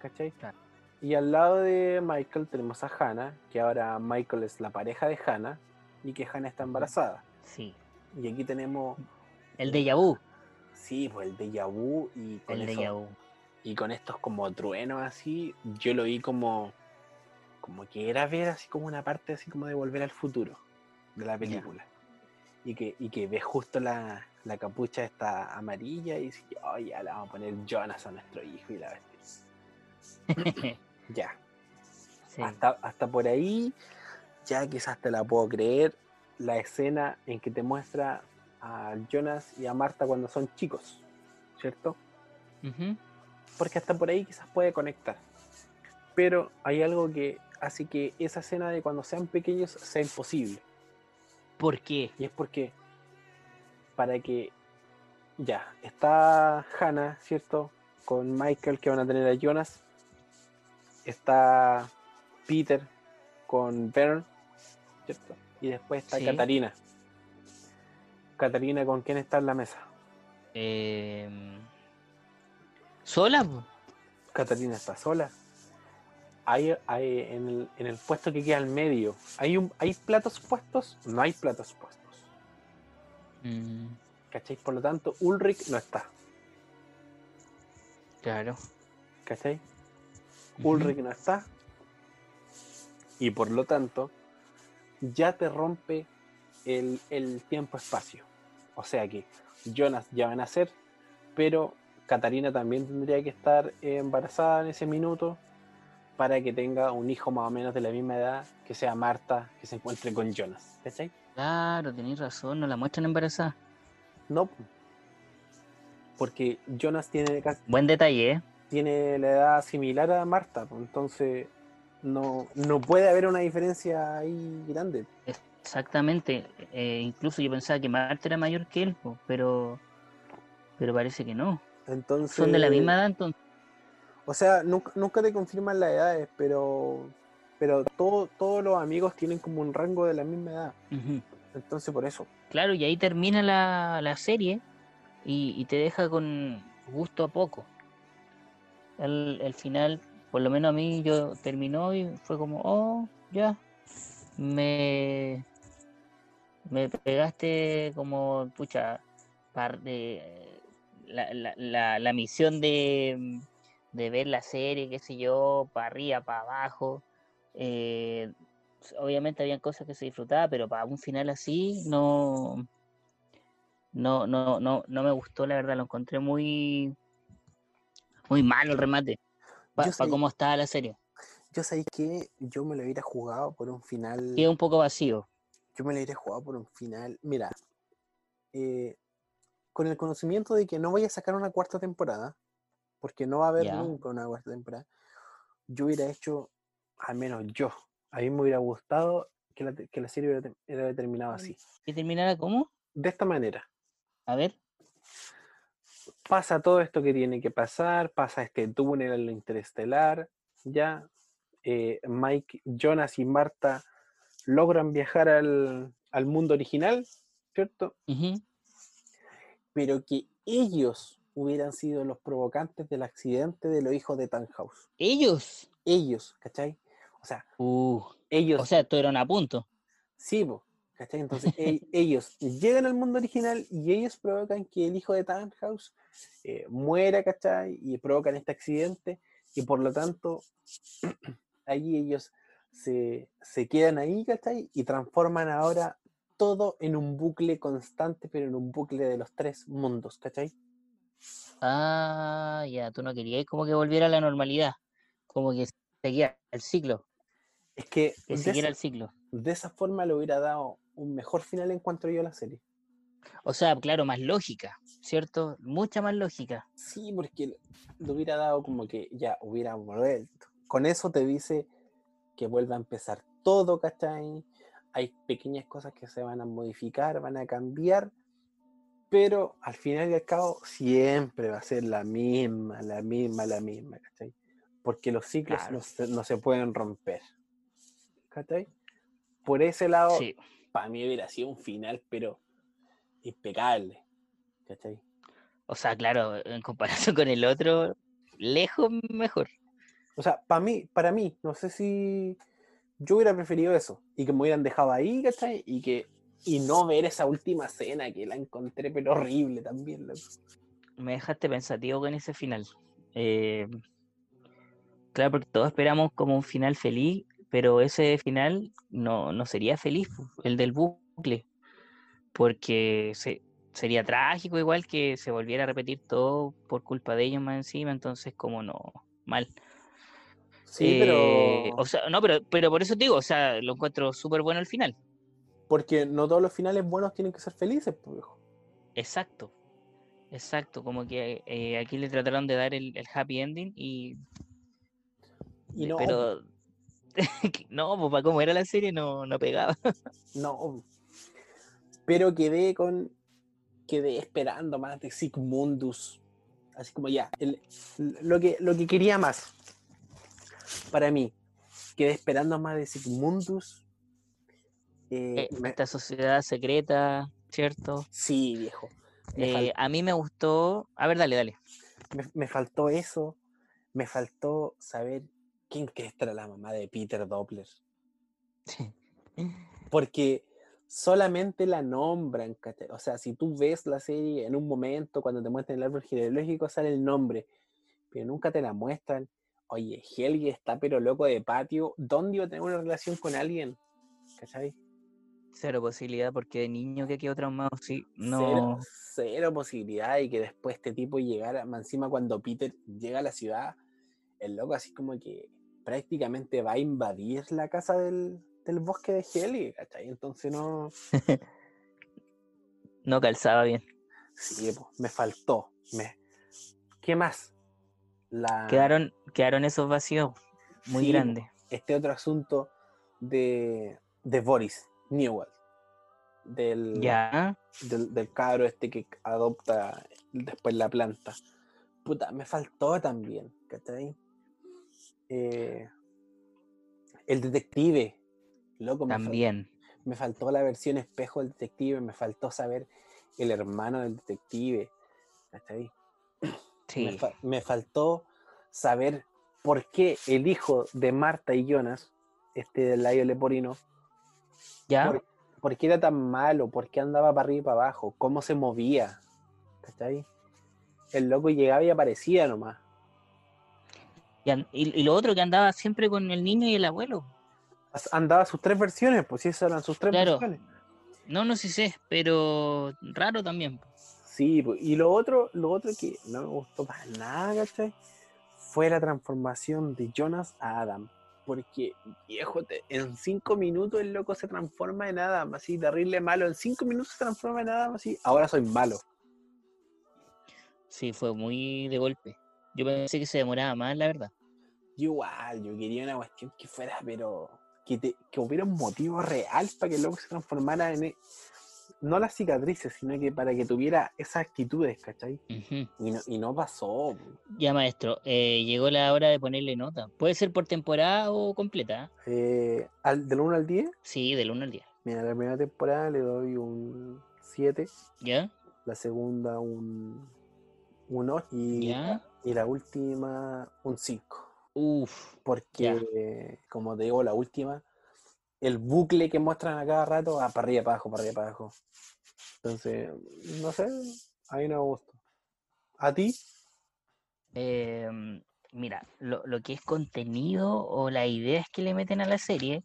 ¿Cachai? Claro. Y al lado de Michael tenemos a Hannah, que ahora Michael es la pareja de Hannah y que Hannah está embarazada. Sí. Y aquí tenemos. El de vu. Sí, pues el de vu y con el eso, Y con estos como truenos así, yo lo vi como. Como que era ver así como una parte así como de volver al futuro de la película. Y que, y que ves justo la, la capucha esta amarilla y dice, oh, ya le vamos a poner Jonas a nuestro hijo y la bestia. <laughs> Ya. Hasta, hasta por ahí, ya quizás te la puedo creer, la escena en que te muestra a Jonas y a Marta cuando son chicos, ¿cierto? Porque hasta por ahí quizás puede conectar. Pero hay algo que hace que esa escena de cuando sean pequeños sea imposible. ¿Por qué? Y es porque para que ya está Hannah, ¿cierto? Con Michael que van a tener a Jonas está Peter con Bern, ¿cierto? Y después está Catarina. Catarina, ¿con quién está en la mesa? Em, ¿Sola? Catarina está sola. Hay, hay en, el, puesto que queda al medio, ¿hay, un, ¿hay platos puestos? No hay platos puestos. Mm. ¿Cachai? Por lo tanto, Ulrich no está. Claro. ¿Cachai? Ulrich no está. Y por lo tanto, ya te rompe el, tiempo-espacio. O sea que Jonas ya va a nacer, pero Catarina también tendría que estar embarazada en ese minuto para que tenga un hijo más o menos de la misma edad, que sea Marta, que se encuentre con Jonas. Claro, tenéis razón, no la muestran embarazada. No. porque Jonas tiene, casi- Buen detalle, ¿eh? Tiene la edad similar a Marta, pues, entonces no, no puede haber una diferencia ahí grande. Exactamente. eh, incluso yo pensaba que Marta era mayor que él, pero pero parece que no. Entonces, Son de la misma edad, entonces. O sea, nunca, nunca te confirman las edades, pero pero todo- todos los amigos tienen como un rango de la misma edad. Entonces, por eso. Claro, y ahí termina la, la serie y, y te deja con gusto a poco. El, el final, por lo menos a mí, yo terminó y fue como, oh, ya. Me, me pegaste como, pucha, par de, la, la, la, la misión de, de ver la serie, qué sé yo, para arriba, para abajo. eh, obviamente habían cosas que se disfrutaba, pero para un final así no, no, no, no, no me gustó, la verdad, lo encontré muy, muy malo el remate, para cómo estaba la serie. Yo sabía que yo me lo hubiera jugado por un final. Queda un poco vacío. Yo me lo hubiera jugado por un final. Mira, eh, con el conocimiento de que no voy a sacar una cuarta temporada, porque no va a haber nunca una cuarta temporada, yo hubiera hecho, al menos yo, a mí me hubiera gustado que la, que la serie hubiera, hubiera terminado así. ¿Y terminara cómo? De esta manera. A ver. Pasa todo esto que tiene que pasar, pasa este túnel en lo interestelar, ya. eh, Mike, Jonas y Marta logran viajar al, al mundo original, ¿cierto? Pero que ellos hubieran sido los provocantes del accidente de los hijos de Tannhaus. Ellos. Ellos, ¿cachai? O sea, Uh, ellos, o sea, estuvieron a punto. sí, po, ¿cachai? Entonces e- <laughs> ellos llegan al mundo original y ellos provocan que el hijo de Tannhaus eh, muera, ¿cachai? Y provocan este accidente y por lo tanto <clears throat> allí ellos se, se quedan ahí, ¿cachai? Y transforman ahora todo en un bucle constante, pero en un bucle de los tres mundos, ¿cachai? Ah, ya, tú no querías como que volviera a la normalidad. Como que seguía el ciclo. Es que Que siguiera el ciclo. de esa forma le hubiera dado un mejor final encuentro yo a la serie. O sea, claro, más lógica, ¿cierto? Mucha más lógica. Sí, porque le- hubiera dado como que ya hubiera vuelto. Con eso te dice que vuelve a empezar todo, ¿cachai? Hay pequeñas cosas que se van a modificar, van a cambiar, pero al final y al cabo siempre va a ser la misma, la misma, la misma, ¿cachai? Porque los ciclos Claro. no, se, no se pueden romper, ¿cachai? Por ese lado, Sí. Para mí hubiera sido un final, pero impecable, ¿cachai? O sea, claro, en comparación con el otro, lejos mejor. O sea, para mí, para mí, no sé si yo hubiera preferido eso y que me hubieran dejado ahí, ¿cachai? Y que y no ver esa última escena que la encontré pero horrible también. loco. Me dejaste pensativo con ese final. Eh, claro, porque todos esperamos como un final feliz, pero ese final no, no sería feliz, el del bucle, porque se, sería trágico igual que se volviera a repetir todo por culpa de ellos más encima, entonces como no, mal. Sí, Eh, pero O sea, no, pero, pero por eso te digo, o sea, lo encuentro súper bueno el final. porque no todos los finales buenos tienen que ser felices, pues, viejo. Exacto. Exacto, como que eh, aquí le trataron de dar el, el happy ending y Y de- no, pero <laughs> no, pues para cómo era la serie no, no pegaba. no. Pero quedé con quedé esperando más de Sigmundus. Así como ya, el- lo, que, lo que quería más para mí. Quedé esperando más de Sigmundus. Eh, Eh, me- Esta sociedad secreta, ¿cierto? Sí, viejo. Fal- Eh, a mí me gustó. A ver, dale, dale. me- me faltó eso. Me faltó saber quién crees que era la mamá de Peter Doppler. Porque solamente la nombran. ¿cachai? O sea, si tú ves la serie en un momento, cuando te muestran el árbol genealógico, sale el nombre. Pero nunca te la muestran. Oye, Helge está pero loco de patio. ¿Dónde iba a tener una relación con alguien? ¿Cachai? Cero posibilidad porque de niño que quedó traumado, sí. Cero, No. cero posibilidad y que después este tipo llegara, encima cuando Peter llega a la ciudad, el loco así como que prácticamente va a invadir la casa del, del bosque de Helge, ¿cachai? Entonces no, <laughs> No calzaba bien. sí, po, me faltó, Me... ¿Qué más? La... Quedaron, quedaron esos vacíos muy Sí, grandes. Este otro asunto de, de Boris Newell. Del, Ya. del, del cabro este que adopta después la planta. Puta, me faltó también, ¿cachai? Eh, el detective, loco, me, También. me faltó la versión espejo del detective, me faltó saber el hermano del detective. <clears throat> Me, Sí. fa- me faltó saber por qué el hijo de Marta y Jonas, este del Laio Leporino, ¿Ya? por, por qué era tan malo, por qué andaba para arriba y para abajo, cómo se movía, ¿cachai? El loco llegaba y aparecía nomás. Y, y- y lo otro que andaba siempre con el niño y el abuelo. Andaba sus tres versiones, pues si esas eran sus tres Claro. versiones. No, no sé, sé, pero raro también. Sí, y lo otro, lo otro que no me gustó para nada, ¿cachai? Fue la transformación de Jonas a Adam. Porque, viejo, te- en cinco minutos el loco se transforma en Adam, así, terrible malo. En cinco minutos se transforma en Adam, así, ahora soy malo. Sí, fue muy de golpe. Yo pensé que se demoraba más, la verdad. Yo igual, yo quería una cuestión que fuera, pero que, te- que hubiera un motivo real para que el loco se transformara en... e- No las cicatrices, sino que para que tuviera esas actitudes, ¿cachai? Ujú. Y no, y no pasó. Ya, maestro, eh, llegó la hora de ponerle nota. Puede ser por temporada o completa. ¿eh? Eh, al, del 1 al 10, Sí, del 1 al 10. mira, la primera temporada le doy un 7, ¿Ya? la segunda un, un 8 y, ¿Ya? y la última un 5. Uf. Porque, como te digo, la última, el bucle que muestran a cada rato va para arriba, para abajo, para arriba, para abajo. Entonces, no sé, a mí no me gusta. ¿A ti? Eh, mira, lo, lo que es contenido o las ideas que le meten a la serie,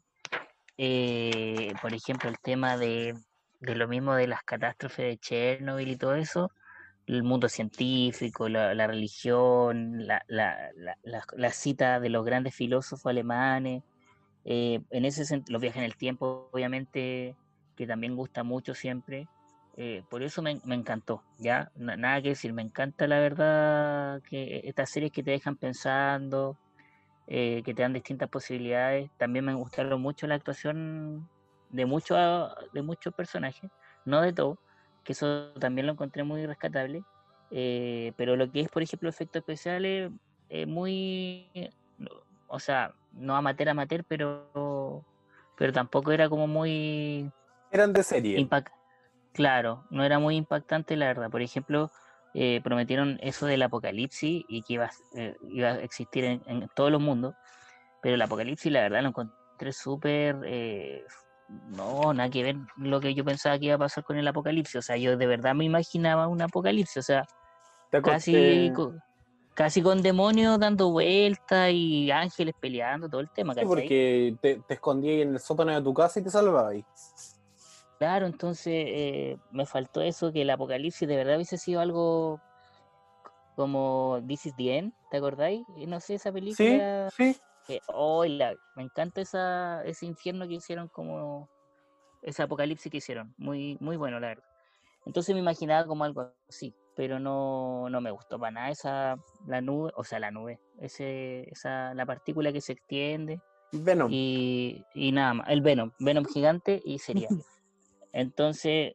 eh, por ejemplo, el tema de, de lo mismo de las catástrofes de Chernobyl y todo eso, el mundo científico, la, religión, la, la, la, cita de los grandes filósofos alemanes, eh, en ese sentido, los viajes en el tiempo, obviamente, que también gusta mucho siempre. eh, por eso me, me encantó, ¿ya? Na- nada que decir, me encanta la verdad que estas series que te dejan pensando, eh, que te dan distintas posibilidades. También me gustaron mucho la actuación de muchos de muchos personajes, no de todos, que eso también lo encontré muy rescatable. eh, pero lo que es, por ejemplo, efectos especiales, eh, muy, no, o sea, no amateur amateur, pero, pero tampoco era como muy Eran de serie. impact claro, no era muy impactante la verdad. Por ejemplo, eh, prometieron eso del apocalipsis y que iba, a- eh, iba a existir en, en todos los mundos, pero el apocalipsis la verdad lo encontré súper, eh, no, nada que ver lo que yo pensaba que iba a pasar con el apocalipsis. O sea, yo de verdad me imaginaba un apocalipsis, o sea, casi, acosté- co- casi con demonios dando vueltas y ángeles peleando, todo el tema, Sí, porque te, te escondí en el sótano de tu casa y te salvaba ahí. Claro, entonces eh, me faltó eso, que el apocalipsis de verdad hubiese sido algo como This is the End, ¿te acordáis? Eh, No sé, esa Sí, película, sí. Que, oh, la- me encanta esa, ese infierno que hicieron, como ese apocalipsis que hicieron, muy, muy bueno, la verdad. Entonces me imaginaba como algo así, pero no, no me gustó para nada esa, la nube, o sea, la nube, ese, esa, la partícula que se extiende Venom. y, y nada más, el Venom, Venom gigante y sería. <laughs> Entonces,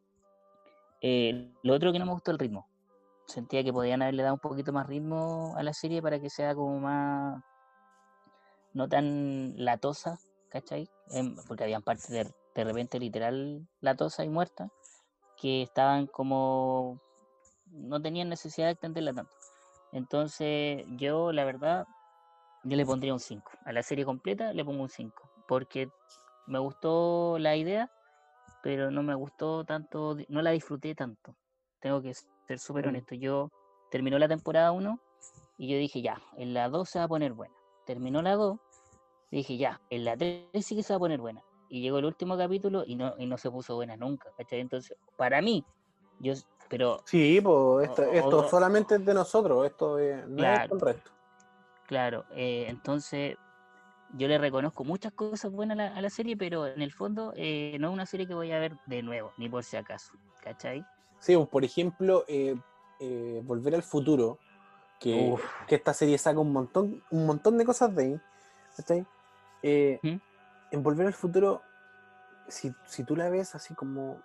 eh, lo otro que no me gustó el ritmo. Sentía que podían haberle dado un poquito más ritmo a la serie para que sea como más, no tan latosa, ¿cachai? Em, porque habían partes de, de repente literal latosa y muerta que estaban como, no tenían necesidad de extenderla tanto. Entonces, yo la verdad, yo le pondría un 5. A la serie completa le pongo un 5. Porque me gustó la idea, pero no me gustó tanto, no la disfruté tanto. Tengo que ser súper Mm. honesto. Yo terminó la temporada 1 y yo dije, ya, en la 2 se va a poner buena. Terminó la 2, dije, ya, en la 3 sí que se va a poner buena. Y llegó el último capítulo y no, y no se puso buena nunca, ¿cachai? Entonces, para mí, yo, pero Sí, pues esto, O- esto o- solamente es de nosotros, esto es- no es Claro. el resto. Claro, eh, entonces yo le reconozco muchas cosas buenas a la, a la serie, pero en el fondo eh, no es una serie que voy a ver de nuevo, ni por si acaso, ¿cachai? Sí, pues, por ejemplo, eh, eh, Volver al Futuro, que, que esta serie saca un montón, un montón de cosas de ahí. ¿cachai? Eh, ¿Mm? En Volver al Futuro, si, si tú la ves así como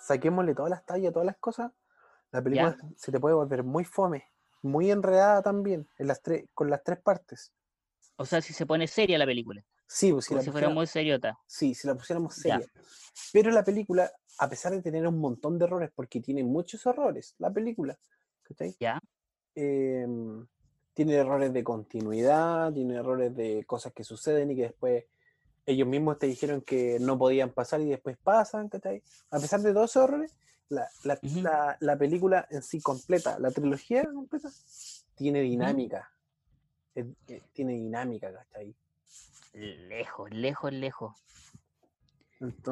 saquémosle todas las tallas, todas las cosas, la película se te puede volver muy fome, muy enredada también, en las tres, con las tres partes. O sea, si se pone seria la película. Sí, pues si la si fuera muy seriota. Sí, si la pusiéramos Ya. seria. Pero la película, a pesar de tener un montón de errores, porque tiene muchos errores, la película, ¿cachai? Ya. Em, tiene errores de continuidad, tiene errores de cosas que suceden y que después ellos mismos te dijeron que no podían pasar y después pasan, ¿cachai? A pesar de todos esos errores, la, la- la- la película en sí completa, la trilogía completa, tiene dinámica. Es- eh, tiene dinámica, ¿cachai? Lejos, lejos, lejos.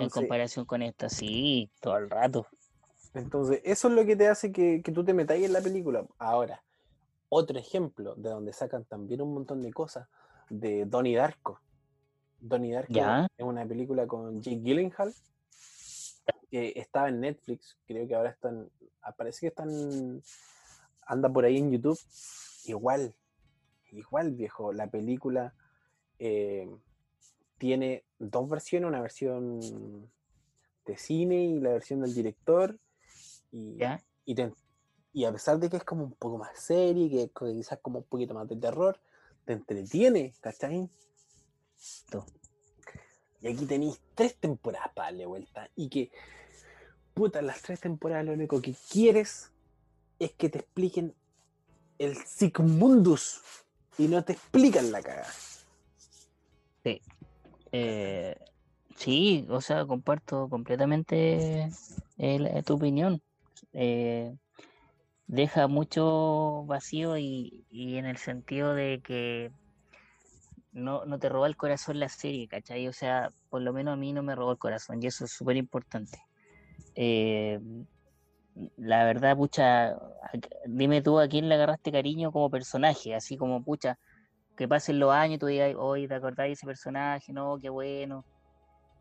En comparación con esta, sí, todo el rato. Entonces, eso es lo que te hace que, que tú te metáis en la película. Ahora, otro ejemplo de donde sacan también un montón de cosas, de Donnie Darko. Donnie Darko Ya. es una película con Jake Gyllenhaal, que estaba en Netflix, creo que ahora están, ah, parece que están, anda por ahí en YouTube. Igual, igual viejo, la película eh, tiene dos versiones, una versión de cine y la versión del director. Y, y, te- y a pesar de que es como un poco más serie, que quizás como un poquito más de terror, te entretiene, ¿cachai? To. Y aquí tenéis tres temporadas para darle vuelta. Y que, puta, las tres temporadas lo único que quieres es que te expliquen el Sigmundus. Y no te explican la cagada. Eh, sí, o sea, comparto completamente tu opinión. Eh, deja mucho vacío y, y en el sentido de que no, no te roba el corazón la serie, ¿cachai? O sea, por lo menos a mí no me robó el corazón y eso es súper importante. Eh, la verdad, pucha, dime tú a quién le agarraste cariño como personaje, así como, pucha, que pasen los años y tú digas, hoy te acordáis de ese personaje, no, qué bueno.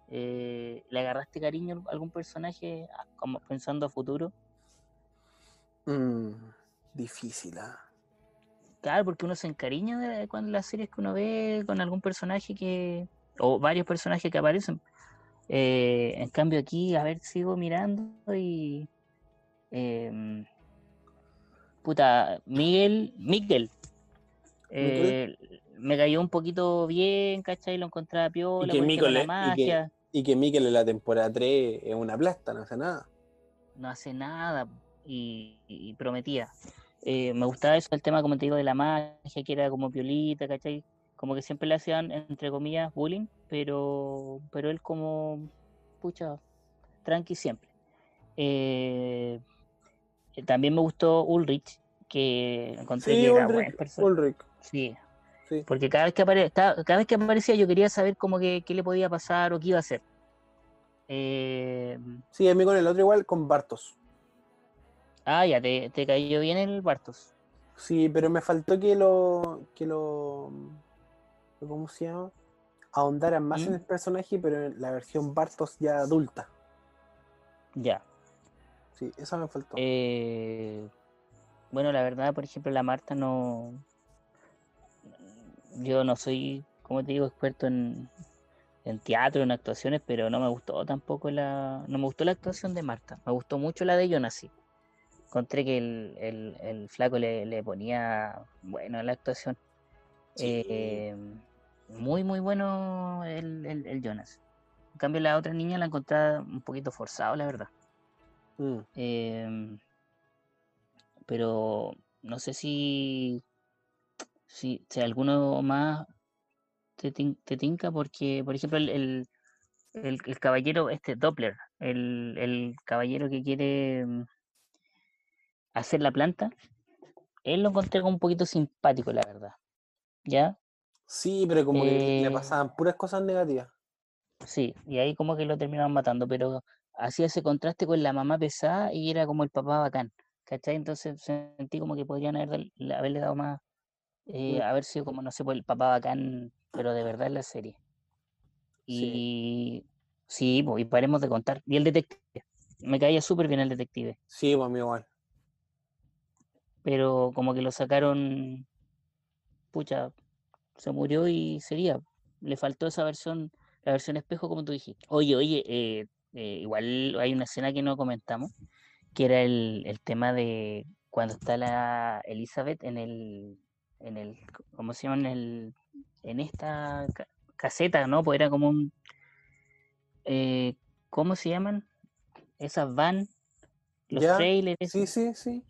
Eh, ¿Le agarraste cariño a algún personaje ah, como pensando a futuro? Mm, difícil, ¿ah? Claro, porque uno se encariña de cuando las series que uno ve con algún personaje que, o varios personajes que aparecen. Eh, en cambio aquí, a ver, sigo mirando y em, puta, Miguel, Miguel, eh, me cayó un poquito bien, ¿cachai? Lo encontraba piola, que y que- magia, Y que Mikel en la temporada 3 es una plasta, no hace nada. no hace nada y, y prometía. Eh, me gustaba eso, el tema, como te digo, de la magia, que era como piolita, ¿cachai? Como que siempre le hacían, entre comillas, bullying, pero, pero él como, pucha, tranqui siempre. Eh, eh, también me gustó Ulrich, que encontré Sí, que era Ulrich, buen personaje. Ulrich, Sí, sí. porque cada vez que, apare- cada vez que aparecía yo quería saber como que qué le podía pasar o qué iba a hacer. Eh, Sí, a mí con el otro igual, con Bartos. Ah, ya, te, te cayó bien el Bartos. Sí, pero me faltó que lo. que lo. ¿Cómo se llama? Ahondaran más en ¿Mm? el personaje, pero en la versión Bartos ya adulta. Ya. Sí, eso me faltó. Eh, bueno, la verdad, por ejemplo, la Marta no. Yo no soy, como te digo, experto en, en teatro, en actuaciones, pero no me gustó tampoco la. No me gustó la actuación de Marta. Me gustó mucho la de Jonas, sí. Encontré que el, el- el flaco le, le ponía bueno la actuación. Sí. Eh, muy, muy bueno el, el, Jonas. En cambio, la otra niña la encontraba un poquito forzado, la verdad. Mm. Em, pero no sé si, si, si alguno más te, tin- te tinca, porque, por ejemplo, el, el, el- el caballero, este Doppler, el, el caballero que quiere hacer la planta, él lo encontré como un poquito simpático, la verdad. ¿Ya? Sí, pero como que le Eh, pasaban puras cosas negativas. Sí, y ahí como que lo terminaron matando, pero hacía ese contraste con la mamá pesada y era como el papá bacán, ¿cachai? Entonces sentí como que podrían haber haberle dado más, eh, Mm. haber sido como, no sé, pues el papá bacán, pero de verdad en la serie. Sí. Y sí, pues, y paremos de contar. Y el detective, me caía súper bien el detective. Sí, pues a mí igual. Pero como que lo sacaron, pucha, se murió y sería. Le faltó esa versión, la versión espejo, como tú dijiste. Oye, oye, eh, eh, igual hay una escena que no comentamos, que era el, el tema de cuando está la Elizabeth en el, en el, ¿cómo se llama? En, el, en esta ca- caseta, ¿no? Pues era como un, eh, ¿cómo se llaman? Esas van, los Ya, trailers, Sí, sí, sí.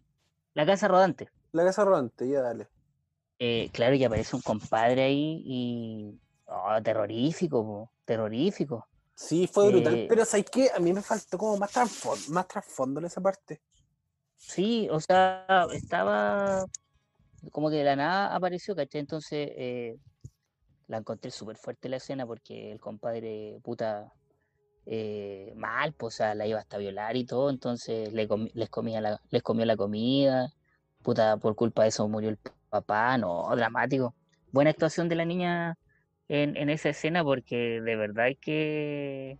La casa rodante. La casa rodante, ya dale. Eh, claro, y aparece un compadre ahí y, oh, terrorífico, po, terrorífico. Sí, fue brutal, Eh, pero ¿sabes qué? A mí me faltó como más trasfondo, más trasfondo en esa parte. Sí, o sea, estaba como que de la nada apareció, ¿cachai? Entonces eh, la encontré súper fuerte la escena porque el compadre, puta, eh, mal, pues, o sea, la iba hasta violar y todo, entonces le les, comía la, les comió la comida, puta, por culpa de eso murió el papá, no, dramático. Buena actuación de la niña en, en esa escena porque de verdad hay que,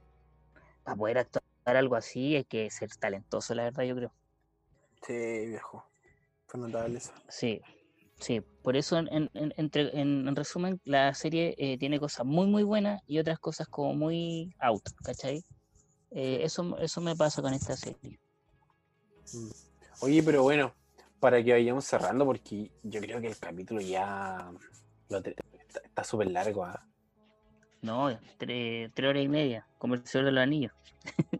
para poder actuar algo así, hay que ser talentoso, la verdad, yo creo. Sí, viejo. Fue notable eso. Sí, sí, por eso en, en- en- entre- en- en resumen la serie eh, tiene cosas muy muy buenas y otras cosas como muy out, ¿cachai? Eh, eso, eso me pasa con esta serie. Mm. Oye, pero bueno, para que vayamos cerrando, porque yo creo que el capítulo ya lo está súper largo. ¿ah? No, tre- tres horas y media, como el Señor de los Anillos.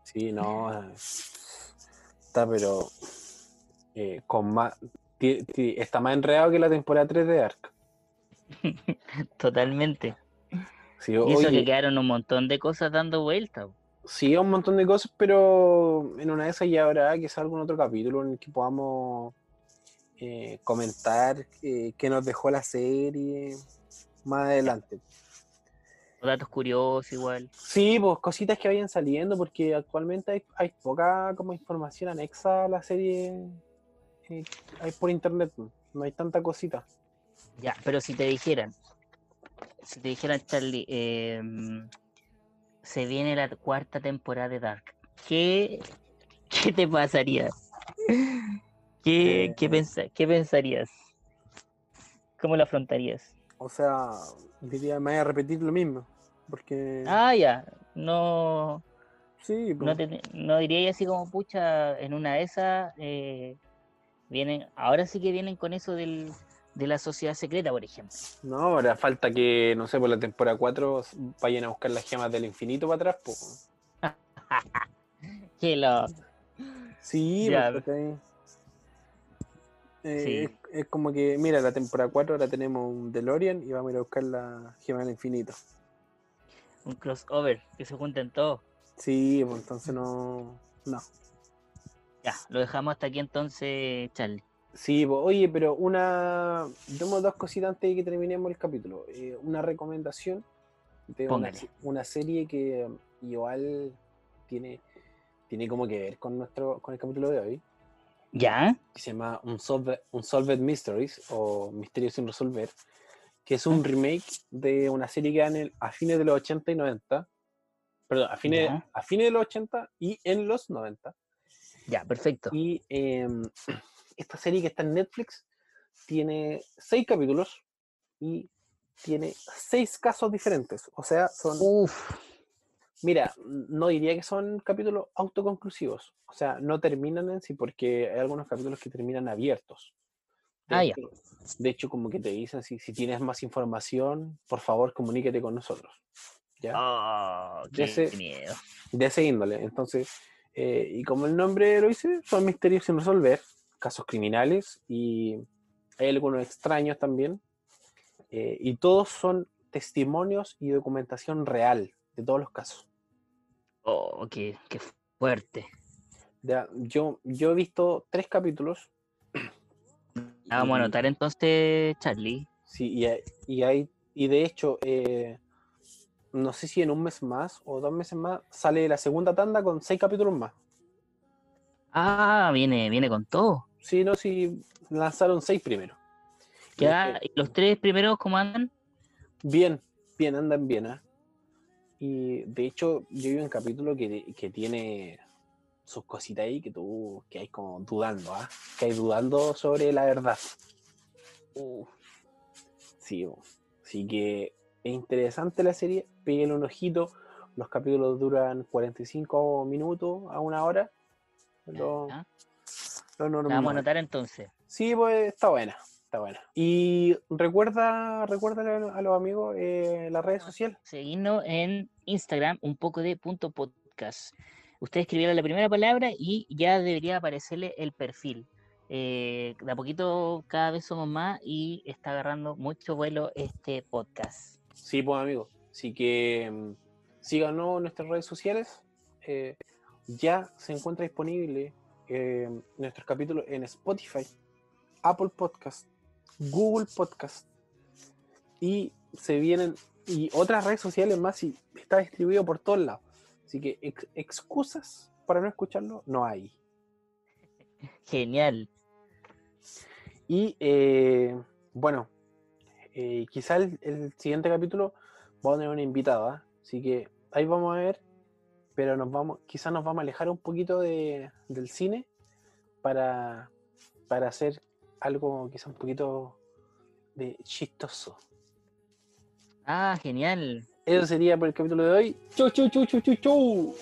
Sí, no. eh, Está, pero eh, con más. Está más enredado que la temporada 3 de Ark. <laughs> Totalmente. Sí, Y eso oye, que quedaron un montón de cosas dando vueltas. sí, un montón de cosas, pero en una de esas ya habrá quizá algún otro capítulo en el que podamos eh, comentar eh, qué nos dejó la serie más adelante. Datos curiosos igual. Sí, pues cositas que vayan saliendo, porque actualmente hay, hay poca como información anexa a la serie eh, hay por internet, no hay tanta cosita. Ya, pero si te dijeran, si te dijeran, Charlie, em, se viene la cuarta temporada de Dark, ¿qué, qué te pasaría? ¿Qué, qué, Eh. pensa- qué pensarías? ¿Cómo lo afrontarías? O sea, diría, me voy a repetir lo mismo, porque Ah, ya, no, sí, no, pues, te- no diría así como, pucha, en una de esas eh, vienen, ahora sí que vienen con eso del, de la sociedad secreta, por ejemplo. no, ahora falta que, no sé, por la temporada 4 vayan a buscar las gemas del infinito para atrás, <laughs> pues. Que lo, Sí, ¿cachai? Eh, Sí. es, es como que, mira, la temporada 4 ahora tenemos un DeLorean y vamos a ir a buscar la gema del infinito. un crossover, que se junten todos. Sí, pues entonces no. No. Ya, lo dejamos hasta aquí entonces, Charlie. Sí, pues, oye, pero una. Demos dos cositas antes de que terminemos el capítulo. Eh, una recomendación de una, una serie que igual tiene, tiene como que ver con nuestro con el capítulo de hoy. ¿Ya? Que se llama Unsolved, Unsolved Mysteries o Misterios sin resolver. Que es un remake de una serie que en- a fines de los 80 y 90. Perdón, a fines, Ya. a fines de los 80 y en los 90. Ya, perfecto. Y em, <clears throat> esta serie que está en Netflix tiene seis capítulos y tiene seis casos diferentes. O sea, son, Uf, mira, no diría que son capítulos autoconclusivos. O sea, no terminan en sí porque hay algunos capítulos que terminan abiertos. De, Ah, ya. de hecho, como que te dicen, si, si tienes más información, por favor, comuníquete con nosotros. ¿Ya? oh, De qué ese- miedo. de ese índole. Entonces, eh, y como el nombre lo dice, son misterios sin resolver, casos criminales y hay algunos extraños también. eh, y todos son testimonios y documentación real de todos los casos. Oh, qué, qué fuerte. Ya, yo, yo he visto tres capítulos. Ah, vamos a y- anotar entonces, Charlie. Sí, y, y hay, y de hecho, eh, no sé si en un mes más o dos meses más sale la segunda tanda con seis capítulos más. Ah, viene, viene con todo. Sí, no, sí, lanzaron seis primero. Y Ya, ¿y los tres primeros cómo andan? Bien, bien, andan bien, ¿ah? Y de hecho, yo vi un capítulo que, que tiene sus cositas ahí que tú, que hay como dudando, ¿ah? Que hay dudando sobre la verdad. Uh, sí, así que es interesante la serie, peguen un ojito. Los capítulos duran 45 minutos a una hora. Lo, ¿Ah? lo La normal. vamos a anotar entonces. Sí, pues está buena, está buena. Y recuerda, recuerda a los amigos eh, las redes sociales. Seguirnos en Instagram, un poco de punto podcast. Usted escribiera la primera palabra y ya debería aparecerle el perfil. Eh, de a poquito cada vez somos más y está agarrando mucho vuelo este podcast. Sí, pues amigos. Así que mm, síganos en nuestras redes sociales. Eh, ya se encuentra disponible eh, nuestros capítulos en Spotify, Apple Podcast, Google Podcast y se vienen y otras redes sociales más y está distribuido por todos lados. Así que ex- excusas para no escucharlo no hay. <laughs> Genial. Y eh, bueno, eh, quizá el, el siguiente capítulo vamos a tener una invitada, así que ahí vamos a ver, pero nos vamos, quizás nos vamos a alejar un poquito de- del cine para, para hacer algo quizá un poquito de chistoso. Ah, genial. Eso sería por el capítulo de hoy. Chau, chau, chau, chau, chau, chau.